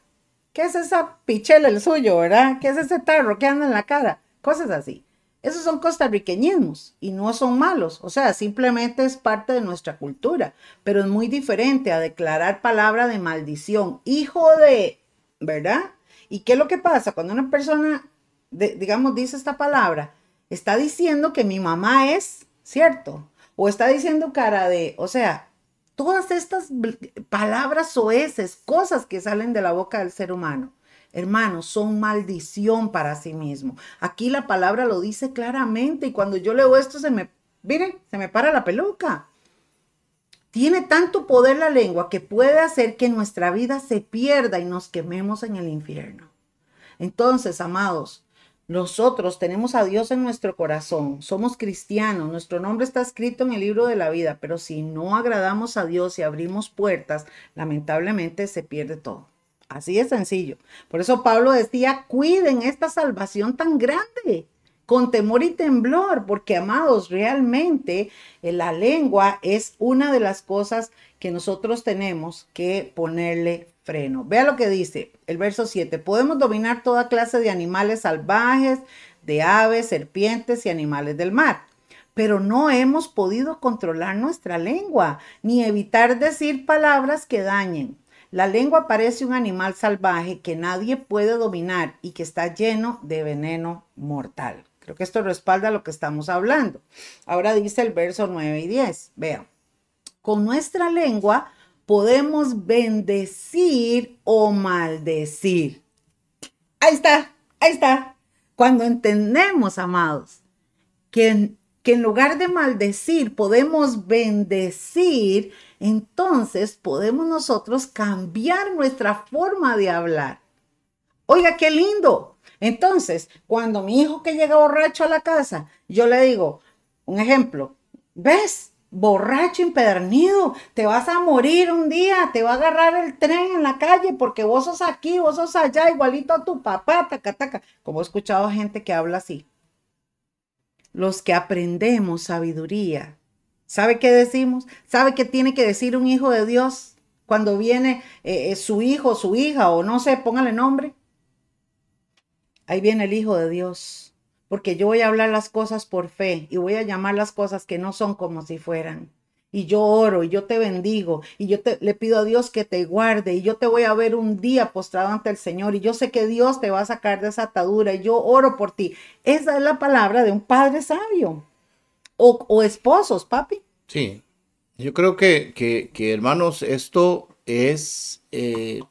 ¿Qué es esa pichela el suyo, verdad? ¿Qué es ese tarro que anda en la cara? Cosas así. Esos son costarriqueñismos y no son malos, o sea, simplemente es parte de nuestra cultura, pero es muy diferente a declarar palabra de maldición, hijo de, ¿verdad? ¿Y qué es lo que pasa cuando una persona, digamos, dice esta palabra? Está diciendo que mi mamá es ¿cierto? O está diciendo cara de, o sea, todas estas palabras soeces, cosas que salen de la boca del ser humano, hermanos, son maldición para sí mismo. Aquí la palabra lo dice claramente y cuando yo leo esto se me, miren, se me para la peluca. Tiene tanto poder la lengua que puede hacer que nuestra vida se pierda y nos quememos en el infierno. Entonces, amados, nosotros tenemos a Dios en nuestro corazón, somos cristianos, nuestro nombre está escrito en el libro de la vida, pero si no agradamos a Dios y abrimos puertas, lamentablemente se pierde todo. Así es sencillo. Por eso Pablo decía, cuiden esta salvación tan grande con temor y temblor, porque amados, realmente eh, la lengua es una de las cosas que nosotros tenemos que ponerle freno. Vea lo que dice el verso 7. Podemos dominar toda clase de animales salvajes, de aves, serpientes y animales del mar, pero no hemos podido controlar nuestra lengua ni evitar decir palabras que dañen. La lengua parece un animal salvaje que nadie puede dominar y que está lleno de veneno mortal. Creo que esto respalda lo que estamos hablando. Ahora dice el verso 9 y 10. Vean, con nuestra lengua podemos bendecir o maldecir. Ahí está, ahí está. Cuando entendemos, amados, que en, que en lugar de maldecir podemos bendecir, entonces podemos nosotros cambiar nuestra forma de hablar. Oiga, qué lindo. Entonces, cuando mi hijo que llega borracho a la casa, yo le digo, un ejemplo, ¿ves? Borracho, empedernido, te vas a morir un día, te va a agarrar el tren en la calle porque vos sos aquí, vos sos allá, igualito a tu papá, taca, taca. Como he escuchado gente que habla así. Los que aprendemos sabiduría, ¿sabe qué decimos? ¿Sabe qué tiene que decir un hijo de Dios cuando viene eh, eh, su hijo, su hija o no sé, póngale nombre? Ahí viene el hijo de Dios porque yo voy a hablar las cosas por fe y voy a llamar las cosas que no son como si fueran. Y yo oro y yo te bendigo y yo te, le pido a Dios que te guarde y yo te voy a ver un día postrado ante el Señor y yo sé que Dios te va a sacar de esa atadura y yo oro por ti. Esa es la palabra de un padre sabio o, esposos, papi. Sí, yo creo que, que, hermanos, esto es eh,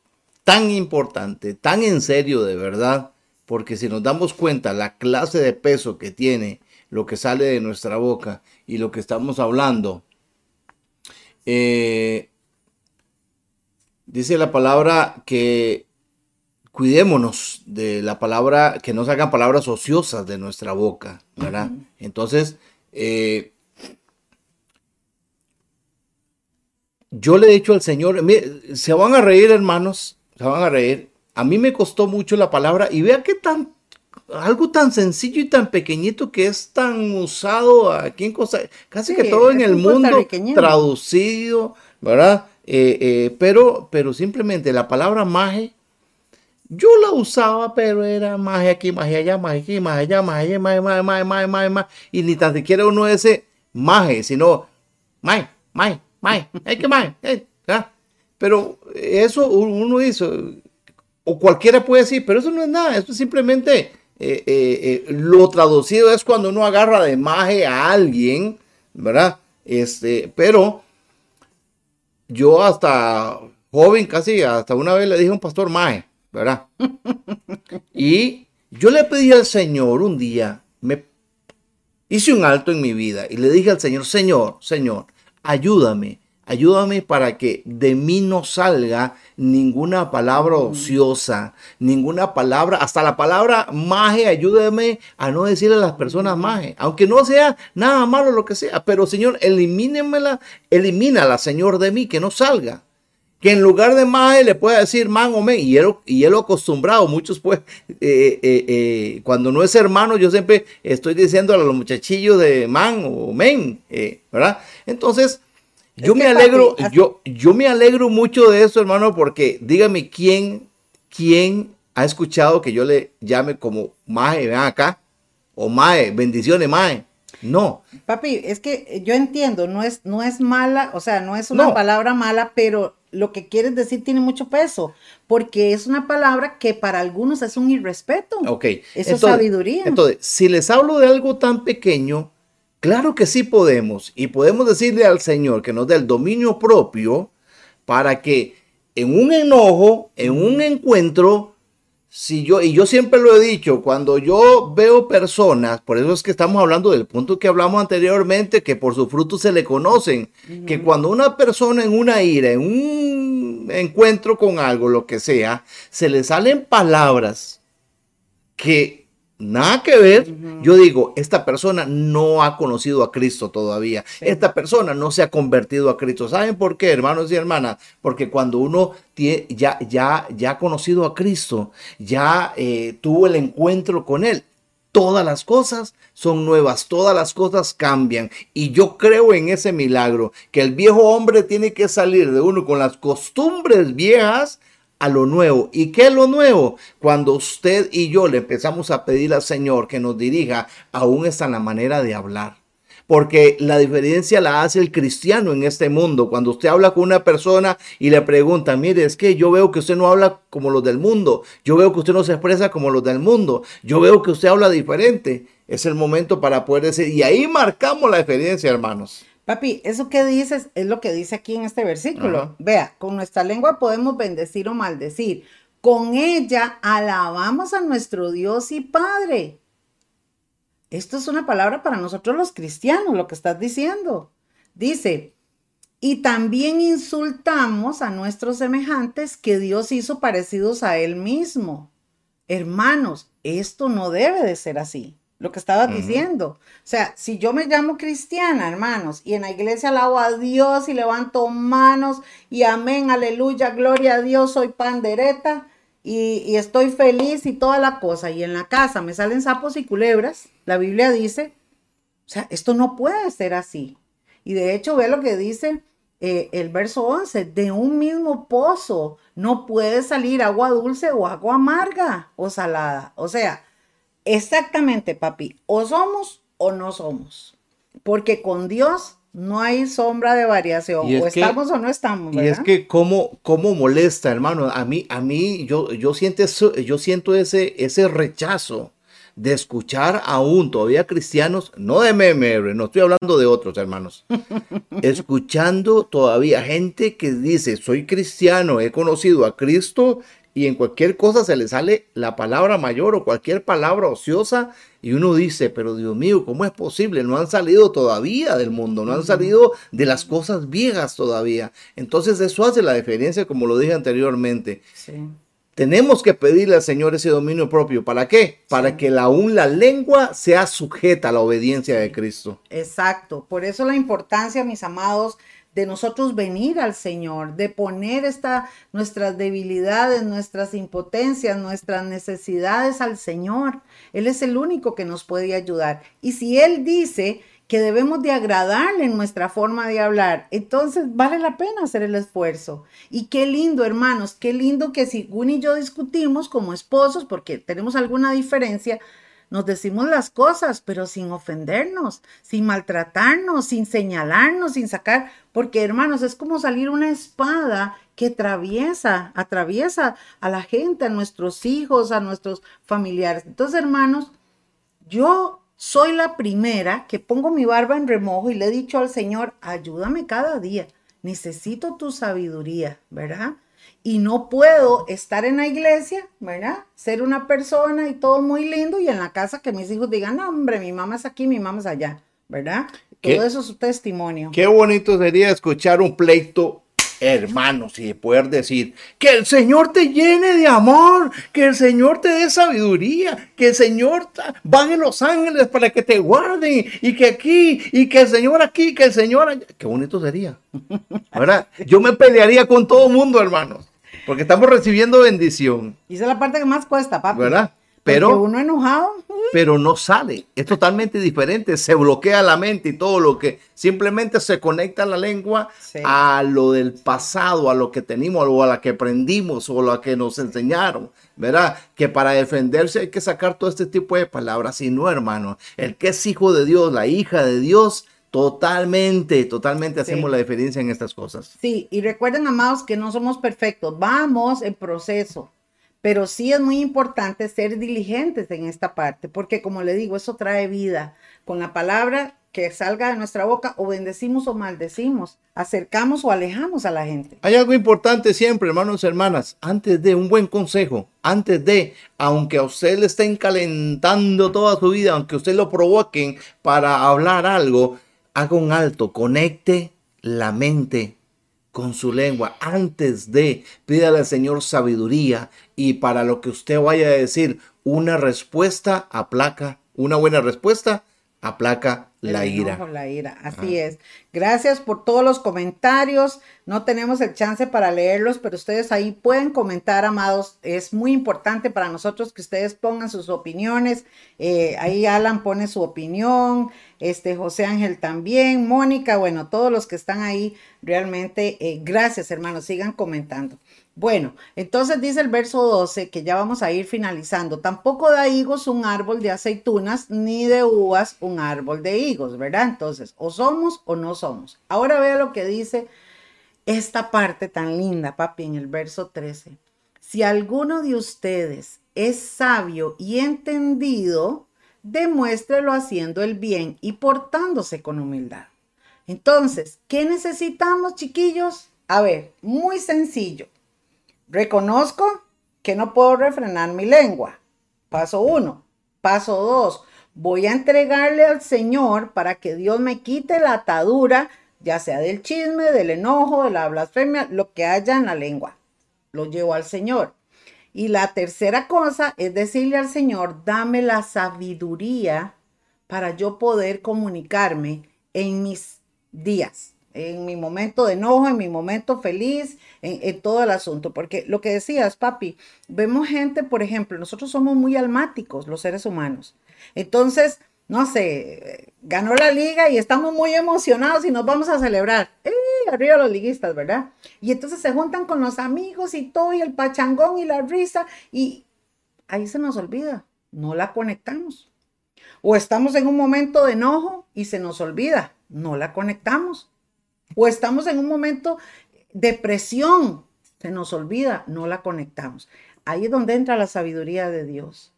tan importante, tan en serio de verdad porque si nos damos cuenta la clase de peso que tiene lo que sale de nuestra boca y lo que estamos hablando, eh, dice la palabra que cuidémonos de la palabra, que no salgan palabras ociosas de nuestra boca, ¿verdad? Entonces, eh, yo le he dicho al Señor, se van a reír hermanos, se van a reír, a mí me costó mucho la palabra y vea qué tan algo tan sencillo y tan pequeñito que es tan usado aquí en Costa casi que Sí, todo en el un mundo traducido, ¿verdad? Eh, eh, pero, pero simplemente la palabra maje, yo la usaba, pero era maje aquí, maje allá, maje aquí, maje allá, maje allá, maje, maje, maje, maje, maje, maje, y ni tan siquiera uno ese maje, sino maje, maje, maje, hay que maje, eh. Pero eso uno dice, o cualquiera puede decir, pero eso no es nada, eso es simplemente eh, eh, eh, lo traducido es cuando uno agarra de maje a alguien, ¿verdad? Este, pero yo hasta joven, casi hasta una vez le dije a un pastor maje, ¿verdad? Y yo le pedí al Señor un día, me hice un alto en mi vida y le dije al Señor, Señor, Señor, ayúdame, ayúdame para que de mí no salga ninguna palabra ociosa, ninguna palabra, hasta la palabra maje, ayúdame a no decirle a las personas maje, aunque no sea nada malo lo que sea, pero Señor, elimínemela, elimínala, Señor, de mí, que no salga. Que en lugar de maje le pueda decir man o men, y él, y él lo acostumbrado, muchos pues, eh, eh, eh, cuando no es hermano, yo siempre estoy diciendo a los muchachillos de man o men, ¿verdad? Entonces, Es yo me alegro, papi, yo, yo me alegro mucho de eso, hermano, porque dígame quién, quién ha escuchado que yo le llame como Mae, ven acá, o Mae, bendiciones, Mae. No, Papi, es que yo entiendo, no es, no es mala, o sea, no es una No. palabra mala, pero lo que quieres decir tiene mucho peso, porque es una palabra que para algunos es un irrespeto. ok. Eso es sabiduría. Entonces, si les hablo de algo tan pequeño, claro que sí podemos, y podemos decirle al Señor que nos dé el dominio propio para que en un enojo, en un encuentro, si yo, y yo siempre lo he dicho, cuando yo veo personas, por eso es que estamos hablando del punto que hablamos anteriormente, que por sus frutos se le conocen, que cuando una persona en una ira, en un encuentro con algo, lo que sea, se le salen palabras que nada que ver, yo digo, esta persona no ha conocido a Cristo todavía. Esta persona no se ha convertido a Cristo. ¿Saben por qué, hermanos y hermanas? Porque cuando uno ya, ya, ya ha conocido a Cristo, ya eh, tuvo el encuentro con Él, todas las cosas son nuevas, todas las cosas cambian. Y yo creo en ese milagro, que el viejo hombre tiene que salir de uno con las costumbres viejas a lo nuevo. ¿Y qué es lo nuevo? Cuando usted y yo le empezamos a pedir al Señor que nos dirija, aún está en la manera de hablar. Porque la diferencia la hace el cristiano en este mundo. Cuando usted habla con una persona y le pregunta, mire, es que yo veo que usted no habla como los del mundo. Yo veo que usted no se expresa como los del mundo. Yo veo que usted habla diferente. Es el momento para poder decir, y ahí marcamos la diferencia, hermanos. Papi, eso que dices es lo que dice aquí en este versículo. Ajá. Vea, con nuestra lengua podemos bendecir o maldecir. Con ella alabamos a nuestro Dios y Padre. Esto es una palabra para nosotros los cristianos, lo que estás diciendo. Dice, y también insultamos a nuestros semejantes que Dios hizo parecidos a Él mismo. Hermanos, esto no debe de ser así. Lo que estabas Ujú. diciendo. O sea, si yo me llamo cristiana, hermanos, y en la iglesia alabo a Dios y levanto manos y amén, aleluya, gloria a Dios, soy pandereta y, y estoy feliz y toda la cosa, y en la casa me salen sapos y culebras, la Biblia dice, o sea, esto no puede ser así. Y de hecho, ve lo que dice eh, el verso 11, de un mismo pozo no puede salir agua dulce o agua amarga o salada. O sea, exactamente, papi, o somos o no somos. Porque con Dios no hay sombra de variación. Y es O que- estamos o no estamos, Y es que cómo, cómo molesta, hermano. A mí, a mí, yo, yo siento eso, yo siento ese, ese rechazo de escuchar aún todavía cristianos, no de meme, no estoy hablando de otros hermanos, escuchando todavía gente que dice, soy cristiano, he conocido a Cristo y en cualquier cosa se le sale la palabra mayor o cualquier palabra ociosa y uno dice, pero Dios mío, ¿cómo es posible? No han salido todavía del mundo, no han salido de las cosas viejas todavía. Entonces eso hace la diferencia, como lo dije anteriormente. Sí. Tenemos que pedirle al Señor ese dominio propio. ¿Para qué? Para que la, aún la lengua sea sujeta a la obediencia de Cristo. Exacto. Por eso la importancia, mis amados, de nosotros venir al Señor, de poner esta, nuestras debilidades, nuestras impotencias, nuestras necesidades al Señor. Él es el único que nos puede ayudar. Y si Él dice que debemos de agradarle en nuestra forma de hablar, entonces vale la pena hacer el esfuerzo. Y qué lindo, hermanos, qué lindo que si y yo discutimos como esposos, porque tenemos alguna diferencia, nos decimos las cosas, pero sin ofendernos, sin maltratarnos, sin señalarnos, sin sacar, porque hermanos, es como salir una espada que atraviesa, atraviesa a la gente, a nuestros hijos, a nuestros familiares. Entonces, hermanos, yo soy la primera que pongo mi barba en remojo y le he dicho al Señor, ayúdame cada día, necesito tu sabiduría, ¿verdad? Y no puedo estar en la iglesia, ¿verdad? Ser una persona y todo muy lindo y en la casa que mis hijos digan, no, hombre, mi mamá es aquí, mi mamá es allá, ¿verdad? Todo eso es su testimonio. Qué bonito sería escuchar un pleito hermanos y poder decir que el Señor te llene de amor, que el Señor te dé sabiduría, que el Señor en los ángeles para que te guarden y que aquí y que el Señor aquí, que el Señor allá. Qué bonito sería. ¿Verdad? Yo me pelearía con todo el mundo, hermanos. Porque estamos recibiendo bendición. Y esa es la parte que más cuesta, papi. ¿Verdad? Pero uno enojado. Pero no sale. Es totalmente diferente. Se bloquea la mente y todo lo que simplemente se conecta la lengua a lo del pasado, a lo que tenemos, o a la que aprendimos, o a lo que nos enseñaron. ¿Verdad? Que para defenderse hay que sacar todo este tipo de palabras. Y no, hermano. El que es hijo de Dios, la hija de Dios, Totalmente, totalmente hacemos la diferencia en estas cosas. Sí, y recuerden, amados, que no somos perfectos, vamos en proceso, pero sí es muy importante ser diligentes en esta parte, porque como le digo, eso trae vida. Con la palabra que salga de nuestra boca, o bendecimos o maldecimos, acercamos o alejamos a la gente. Hay algo importante siempre, hermanos y hermanas, antes de un buen consejo, antes de, aunque a usted le estén calentando toda su vida, aunque usted lo provoquen para hablar algo, haga un alto, conecte la mente con su lengua. Antes de pídale al Señor sabiduría y para lo que usted vaya a decir una respuesta aplaca, una buena respuesta aplaca la ira. la ira, así es. Gracias por todos los comentarios. No tenemos el chance para leerlos, pero ustedes ahí pueden comentar, amados. Es muy importante para nosotros que ustedes pongan sus opiniones. Eh, ahí Alan pone su opinión, este José Ángel también, Mónica, bueno, todos los que están ahí, realmente, eh, gracias hermanos, sigan comentando. Bueno, entonces dice el verso 12 que ya vamos a ir finalizando. Tampoco da higos un árbol de aceitunas, ni de uvas un árbol de higos, ¿verdad? Entonces, o somos o no somos. Ahora vea lo que dice esta parte tan linda, papi, en el verso 13. Si alguno de ustedes es sabio y entendido, demuéstrelo haciendo el bien y portándose con humildad. Entonces, ¿qué necesitamos, chiquillos? A ver, muy sencillo. Reconozco que no puedo refrenar mi lengua. Paso uno. Paso dos. Voy a entregarle al Señor para que Dios me quite la atadura, ya sea del chisme, del enojo, de la blasfemia, lo que haya en la lengua. Lo llevo al Señor. Y la tercera cosa es decirle al Señor, dame la sabiduría para yo poder comunicarme en mis días en mi momento de enojo, en mi momento feliz, en, todo el asunto. Porque lo que decías, papi, vemos gente, por ejemplo, nosotros somos muy almáticos, los seres humanos. Entonces, no sé, ganó la liga y estamos muy emocionados y nos vamos a celebrar. ¡Eh! Arriba los liguistas, ¿verdad? Y entonces se juntan con los amigos y todo, y el pachangón y la risa, y ahí se nos olvida, no la conectamos. O estamos en un momento de enojo y se nos olvida, no la conectamos. O estamos en un momento de presión, se nos olvida, no la conectamos. Ahí es donde entra la sabiduría de Dios.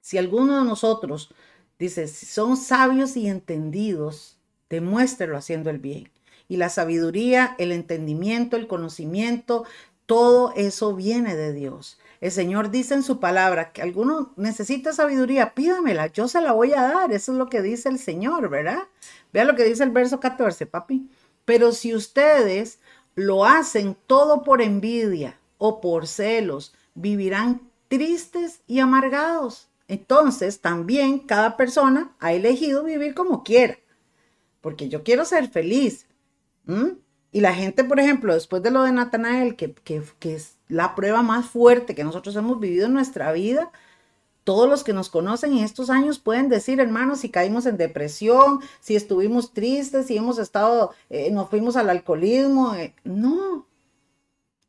Si alguno de nosotros dice, si son sabios y entendidos, demuéstrelo haciendo el bien. Y la sabiduría, el entendimiento, el conocimiento, todo eso viene de Dios. El Señor dice en su palabra que alguno necesita sabiduría, pídamela, yo se la voy a dar. Eso es lo que dice el Señor, ¿verdad? Vea lo que dice el verso 14, papi. Pero si ustedes lo hacen todo por envidia o por celos, vivirán tristes y amargados. Entonces, también cada persona ha elegido vivir como quiera, porque yo quiero ser feliz. Y la gente, por ejemplo, después de lo de Natanael, que, que, que es la prueba más fuerte que nosotros hemos vivido en nuestra vida, todos los que nos conocen en estos años pueden decir, hermanos, si caímos en depresión, si estuvimos tristes, si hemos estado, eh, nos fuimos al alcoholismo. Eh, no,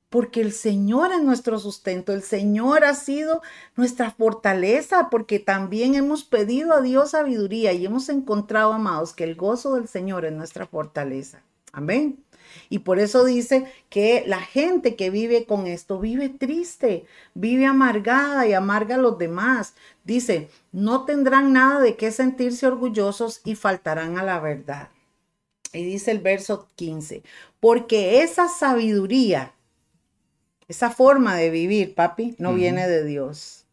porque el Señor es nuestro sustento, el Señor ha sido nuestra fortaleza, porque también hemos pedido a Dios sabiduría y hemos encontrado, amados, que el gozo del Señor es nuestra fortaleza. Amén. Y por eso dice que la gente que vive con esto vive triste, vive amargada y amarga a los demás. Dice, no tendrán nada de qué sentirse orgullosos y faltarán a la verdad. Y dice el verso 15, porque esa sabiduría, esa forma de vivir, papi, no viene de Dios,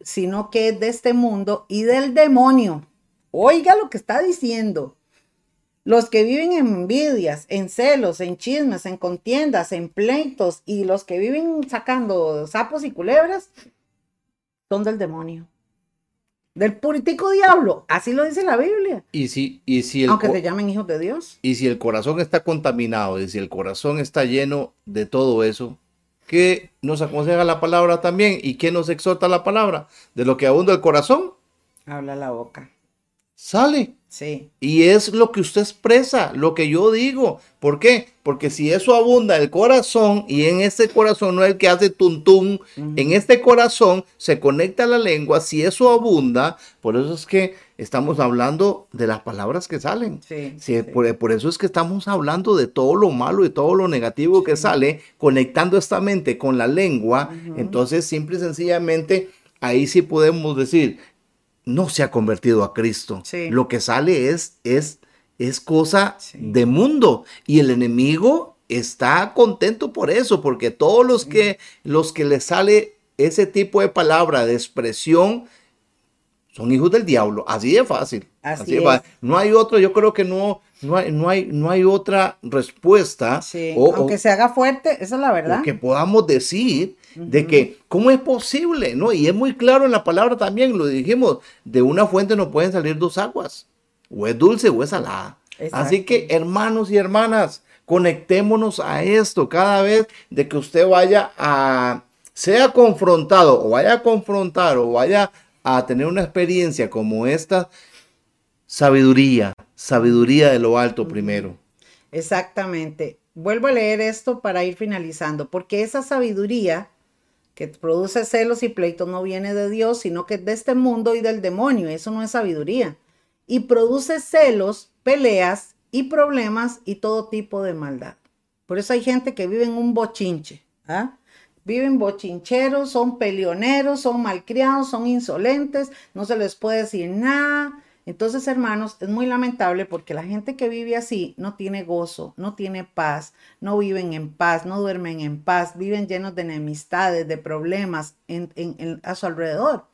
sino que es de este mundo y del demonio. Oiga lo que está diciendo. Los que viven en envidias, en celos, en chismes, en contiendas, en pleitos y los que viven sacando sapos y culebras son del demonio. Del puritico diablo. Así lo dice la Biblia. Y si, y si Aunque te llamen hijos de Dios. Y si el corazón está contaminado y si el corazón está lleno de todo eso, ¿qué nos aconseja la palabra también? ¿Y qué nos exhorta la palabra? De lo que abunda el corazón. Habla la boca. Sale. Sí. Y es lo que usted expresa, lo que yo digo. ¿Por qué? Porque si eso abunda el corazón y en este corazón no es el que hace tuntum, en este corazón se conecta la lengua, si eso abunda, por eso es que estamos hablando de las palabras que salen. Sí, Por, eso es que estamos hablando de todo lo malo y todo lo negativo que sale, conectando esta mente con la lengua. Entonces, simple y sencillamente, ahí sí podemos decir, no se ha convertido a Cristo. Lo que sale es, es, es cosa de mundo. Y el enemigo está contento por eso, porque todos los que, los que le sale ese tipo de palabra, de expresión, son hijos del diablo. Así de fácil. Así, No hay otro, yo creo que no, no hay, no hay, no hay otra respuesta. Aunque se haga fuerte, esa es la verdad. Que podamos decir de que, ¿cómo es posible? ¿No? Y es muy claro en la palabra también, lo dijimos, de una fuente no pueden salir dos aguas, o es dulce o es salada. Así que, hermanos y hermanas, conectémonos a esto cada vez de que usted vaya a, sea confrontado o vaya a confrontar o vaya a tener una experiencia como esta, sabiduría, sabiduría de lo alto primero. Exactamente. Vuelvo a leer esto para ir finalizando, porque esa sabiduría que produce celos y pleitos no viene de Dios, sino que es de este mundo y del demonio. Eso no es sabiduría. Y produce celos, peleas y problemas y todo tipo de maldad. Por eso hay gente que vive en un bochinche. ¿ah? Viven bochincheros, son peleoneros, son malcriados, son insolentes, no se les puede decir nada, entonces, hermanos, es muy lamentable porque la gente que vive así no tiene gozo, no tiene paz, no viven en paz, no duermen en paz, viven llenos de enemistades, de problemas a su alrededor.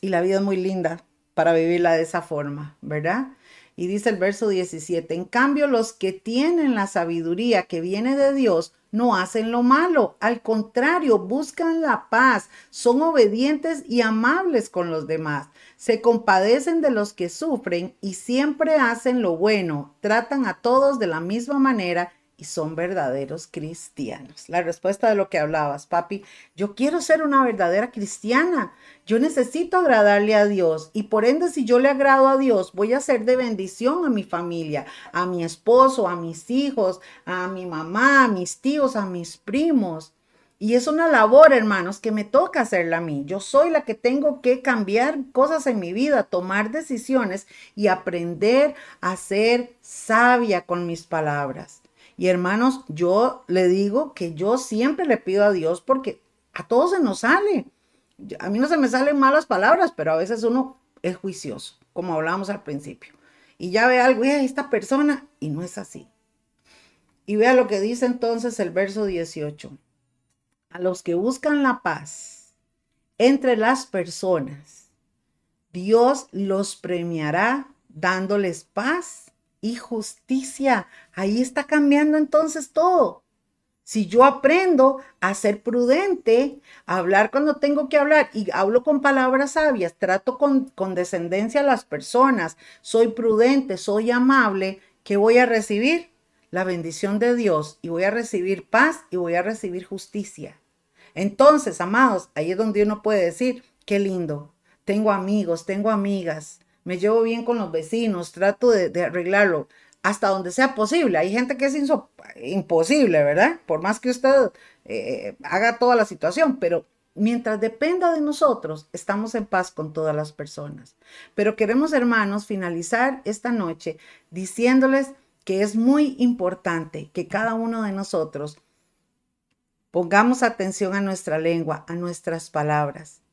Y la vida es muy linda para vivirla de esa forma, ¿verdad? Y dice el verso 17, en cambio los que tienen la sabiduría que viene de Dios no hacen lo malo, al contrario, buscan la paz, son obedientes y amables con los demás se compadecen de los que sufren y siempre hacen lo bueno, tratan a todos de la misma manera y son verdaderos cristianos. La respuesta de lo que hablabas, papi, yo quiero ser una verdadera cristiana. Yo necesito agradarle a Dios y por ende si yo le agrado a Dios, voy a ser de bendición a mi familia, a mi esposo, a mis hijos, a mi mamá, a mis tíos, a mis primos. Y es una labor, hermanos, que me toca hacerla a mí. Yo soy la que tengo que cambiar cosas en mi vida, tomar decisiones y aprender a ser sabia con mis palabras. Y hermanos, yo le digo que yo siempre le pido a Dios porque a todos se nos sale. A mí no se me salen malas palabras, pero a veces uno es juicioso, como hablábamos al principio. Y ya ve algo, a esta persona, y no es así. Y vea lo que dice entonces el verso 18 a los que buscan la paz entre las personas, Dios los premiará dándoles paz y justicia. Ahí está cambiando entonces todo. Si yo aprendo a ser prudente, a hablar cuando tengo que hablar y hablo con palabras sabias, trato con, con descendencia a las personas, soy prudente, soy amable, ¿qué voy a recibir? la bendición de Dios y voy a recibir paz y voy a recibir justicia. Entonces, amados, ahí es donde uno puede decir, qué lindo, tengo amigos, tengo amigas, me llevo bien con los vecinos, trato de, arreglarlo hasta donde sea posible. Hay gente que es imposible, ¿verdad? Por más que usted eh, haga toda la situación, pero mientras dependa de nosotros, estamos en paz con todas las personas. Pero queremos, hermanos, finalizar esta noche diciéndoles que es muy importante que cada uno de nosotros pongamos atención a nuestra lengua, a nuestras palabras.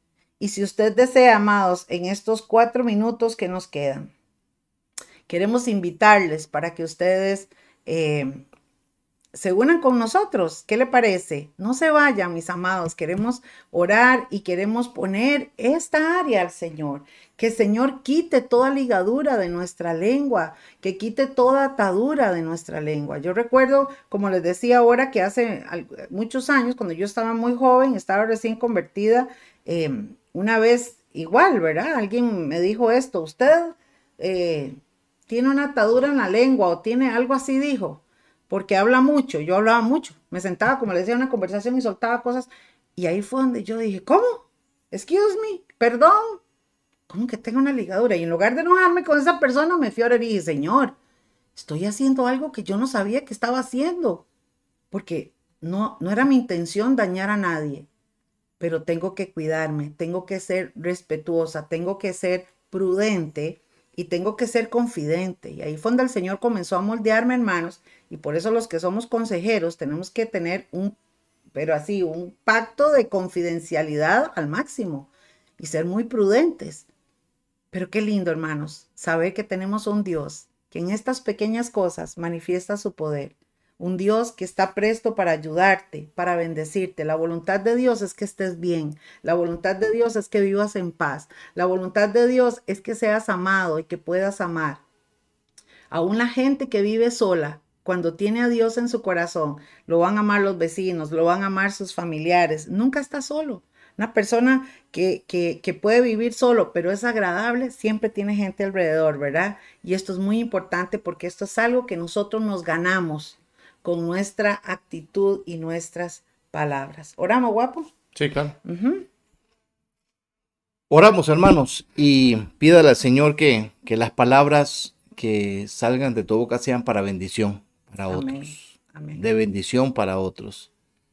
Y si usted desea, amados, en estos cuatro minutos que nos quedan, queremos invitarles para que ustedes eh, se unan con nosotros. ¿Qué le parece? No se vayan, mis amados. Queremos orar y queremos poner esta área al Señor. Que el Señor quite toda ligadura de nuestra lengua, que quite toda atadura de nuestra lengua. Yo recuerdo, como les decía ahora, que hace muchos años, cuando yo estaba muy joven, estaba recién convertida, em, una vez igual, ¿verdad? Alguien me dijo esto, usted eh, tiene una atadura en la lengua o tiene algo así, dijo porque habla mucho, yo hablaba mucho, me sentaba, como le decía, en una conversación y soltaba cosas, y ahí fue donde yo dije, ¿cómo? Excuse me, perdón, ¿cómo que tengo una ligadura? Y en lugar de enojarme con esa persona, me fui a orar y dije, Señor, estoy haciendo algo que yo no sabía que estaba haciendo, porque no, no era mi intención dañar a nadie, pero tengo que cuidarme, tengo que ser respetuosa, tengo que ser prudente y tengo que ser confidente. Y ahí fue donde el Señor comenzó a moldearme, hermanos, y por eso los que somos consejeros tenemos que tener un, pero así, un pacto de confidencialidad al máximo y ser muy prudentes. Pero qué lindo, hermanos, saber que tenemos un Dios que en estas pequeñas cosas manifiesta su poder un Dios que está presto para ayudarte, para bendecirte. La voluntad de Dios es que estés bien. La voluntad de Dios es que vivas en paz. La voluntad de Dios es que seas amado y que puedas amar. Aún la gente que vive sola, cuando tiene a Dios en su corazón, lo van a amar los vecinos, lo van a amar sus familiares. Nunca está solo. Una persona que, que, puede vivir solo, pero es agradable, siempre tiene gente alrededor, ¿verdad? Y esto es muy importante porque esto es algo que nosotros nos ganamos con nuestra actitud y nuestras palabras. ¿Oramos, guapo? Sí, claro. Oramos, hermanos, y pídale al Señor que, que, las palabras que salgan de tu boca sean para bendición para otros. De bendición para otros.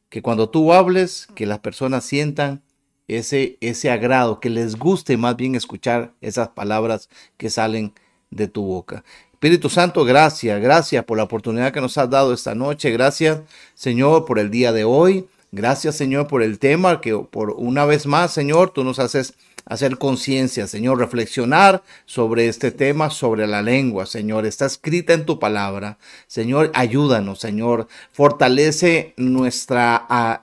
Que cuando tú hables, que las personas sientan ese, ese agrado, que les guste más bien escuchar esas palabras que salen de tu boca. Espíritu Santo, gracias, gracias por la oportunidad que nos has dado esta noche. Gracias, Señor, por el día de hoy. Gracias, Señor, por el tema que por una vez más, Señor, tú nos haces hacer conciencia, Señor, reflexionar sobre este tema, sobre la lengua, Señor. Está escrita en tu palabra. Señor, ayúdanos, Señor. Fortalece nuestra ah,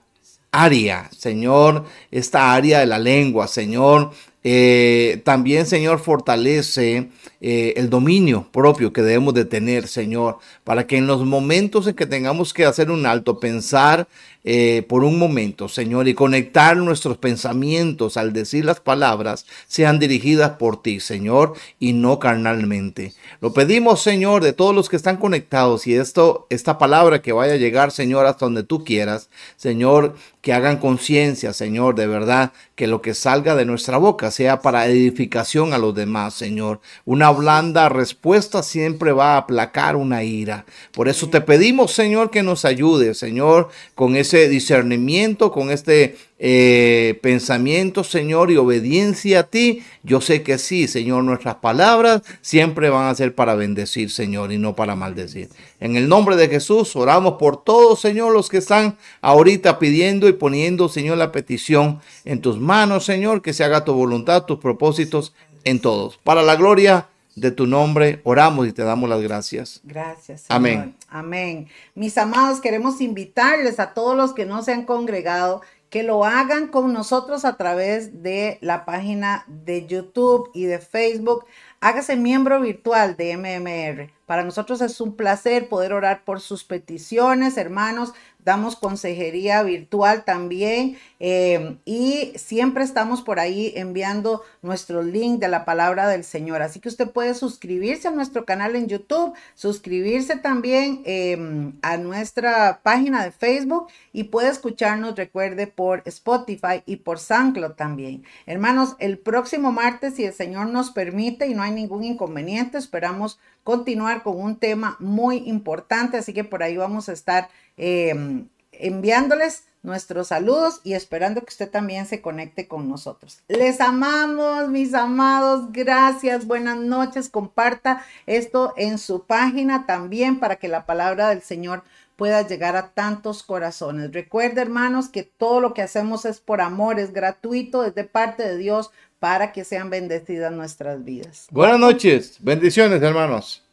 área, Señor, esta área de la lengua, Señor. Eh, también, Señor, fortalece eh, el dominio propio que debemos de tener, Señor, para que en los momentos en que tengamos que hacer un alto, pensar eh, por un momento, Señor, y conectar nuestros pensamientos al decir las palabras, sean dirigidas por ti, Señor, y no carnalmente. Lo pedimos, Señor, de todos los que están conectados y esto, esta palabra que vaya a llegar, Señor, hasta donde tú quieras, Señor, que hagan conciencia, Señor, de verdad, que lo que salga de nuestra boca sea para edificación a los demás, Señor. Una blanda respuesta siempre va a aplacar una ira. Por eso te pedimos, Señor, que nos ayude, Señor, con ese discernimiento, con este eh, pensamiento, Señor, y obediencia a ti, yo sé que sí, Señor, nuestras palabras siempre van a ser para bendecir, Señor, y no para maldecir. En el nombre de Jesús, oramos por todos, Señor, los que están ahorita pidiendo y poniendo, Señor, la petición en tus manos, Señor, que se haga tu voluntad, tus propósitos en todos. Para la gloria de tu nombre oramos y te damos las gracias. Gracias. Señor. Amén. Amén. Mis amados, queremos invitarles a todos los que no se han congregado que lo hagan con nosotros a través de la página de YouTube y de Facebook. Hágase miembro virtual de MMR Para nosotros es un placer poder orar por sus peticiones, hermanos damos consejería virtual también eh, y siempre estamos por ahí enviando nuestro link de la palabra del Señor. Así que usted puede suscribirse a nuestro canal en YouTube, suscribirse también em, a nuestra página de Facebook y puede escucharnos, recuerde, por Spotify y por SoundCloud también. Hermanos, el próximo martes, si el Señor nos permite y no hay ningún inconveniente, esperamos continuar con un tema muy importante, así que por ahí vamos a estar Em, enviándoles nuestros saludos y esperando que usted también se conecte con nosotros. Les amamos, mis amados. Gracias. Buenas noches. Comparta esto en su página también para que la palabra del Señor pueda llegar a tantos corazones. Recuerde, hermanos, que todo lo que hacemos es por amor, es gratuito, es de parte de Dios para que sean bendecidas nuestras vidas. Buenas noches. Bendiciones, hermanos.